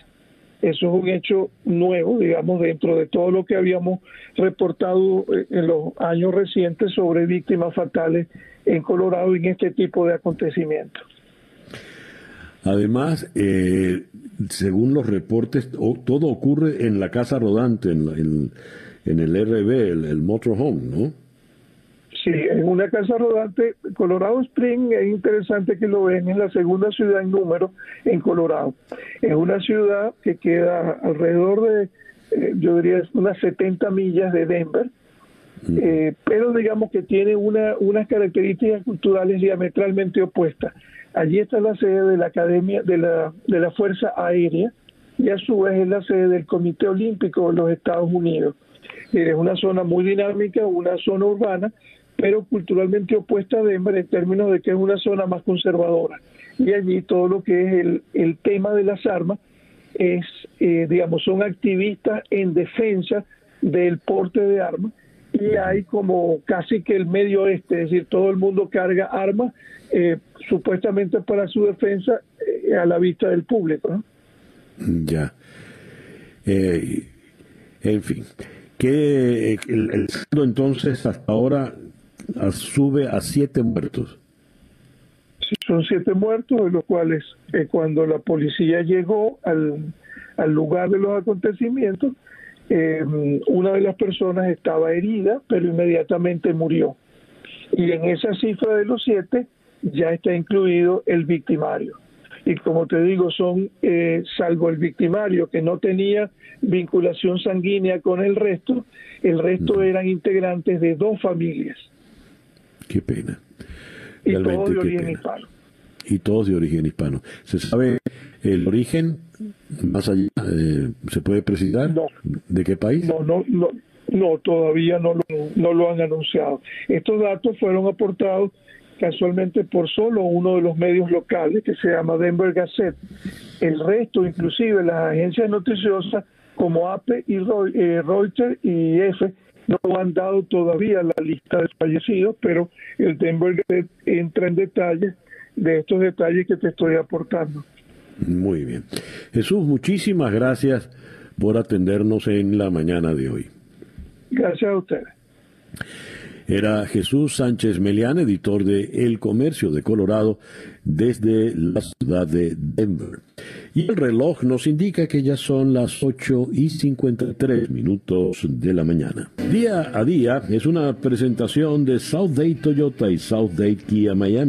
J: Eso es un hecho nuevo, digamos, dentro de todo lo que habíamos reportado eh, en los años recientes sobre víctimas fatales en Colorado en este tipo de acontecimientos.
A: Además, eh, según los reportes, todo ocurre en la casa rodante, en, el RB, el, el motorhome, ¿no?
J: Sí, en una casa rodante, Colorado Spring es interesante que lo ven, es la segunda ciudad en número en Colorado. Es una ciudad que queda alrededor de, eh, yo diría, unas 70 millas de Denver, mm. eh, pero digamos que tiene una, unas características culturales diametralmente opuestas. Allí está la sede de la Academia de la, de la Fuerza Aérea y a su vez es la sede del Comité Olímpico de los Estados Unidos. Es una zona muy dinámica, una zona urbana, pero culturalmente opuesta a Denver en términos de que es una zona más conservadora. Y allí todo lo que es el, el tema de las armas es, eh, digamos, son activistas en defensa del porte de armas y hay como casi que el medio oeste, es decir, todo el mundo carga armas eh, supuestamente para su defensa eh, a la vista del público.
A: Ya. en fin, que el, el entonces hasta ahora sube a siete muertos.
J: Sí, son siete muertos, de los cuales eh, cuando la policía llegó al, al lugar de los acontecimientos, eh, una de las personas estaba herida, pero inmediatamente murió. Y en esa cifra de los siete ya está incluido el victimario. Y como te digo, son, eh, salvo el victimario que no tenía vinculación sanguínea con el resto, el resto eran integrantes de dos familias.
A: Qué pena.
J: Y todos de origen hispano.
A: Y todos de origen hispano. ¿Se sabe el origen más allá? Eh, ¿Se puede precisar? ¿De qué país?
J: No, no, no, no todavía no lo, no lo han anunciado. Estos datos fueron aportados casualmente por solo uno de los medios locales que se llama Denver Gazette. El resto, inclusive las agencias noticiosas como APE y eh, Reuters y EFE, no han dado todavía la lista de fallecidos, pero el Denver entra en detalle de estos detalles que te estoy aportando.
A: Muy bien. Jesús, muchísimas gracias por atendernos en la mañana de hoy.
J: Gracias a ustedes.
A: Era Jesús Sánchez Melián, editor de El Comercio de Colorado, desde la ciudad de Denver. Y el reloj nos indica que ya son las 8 y 53 minutos de la mañana. Día a día es una presentación de South Day Toyota y South Day Kia Miami.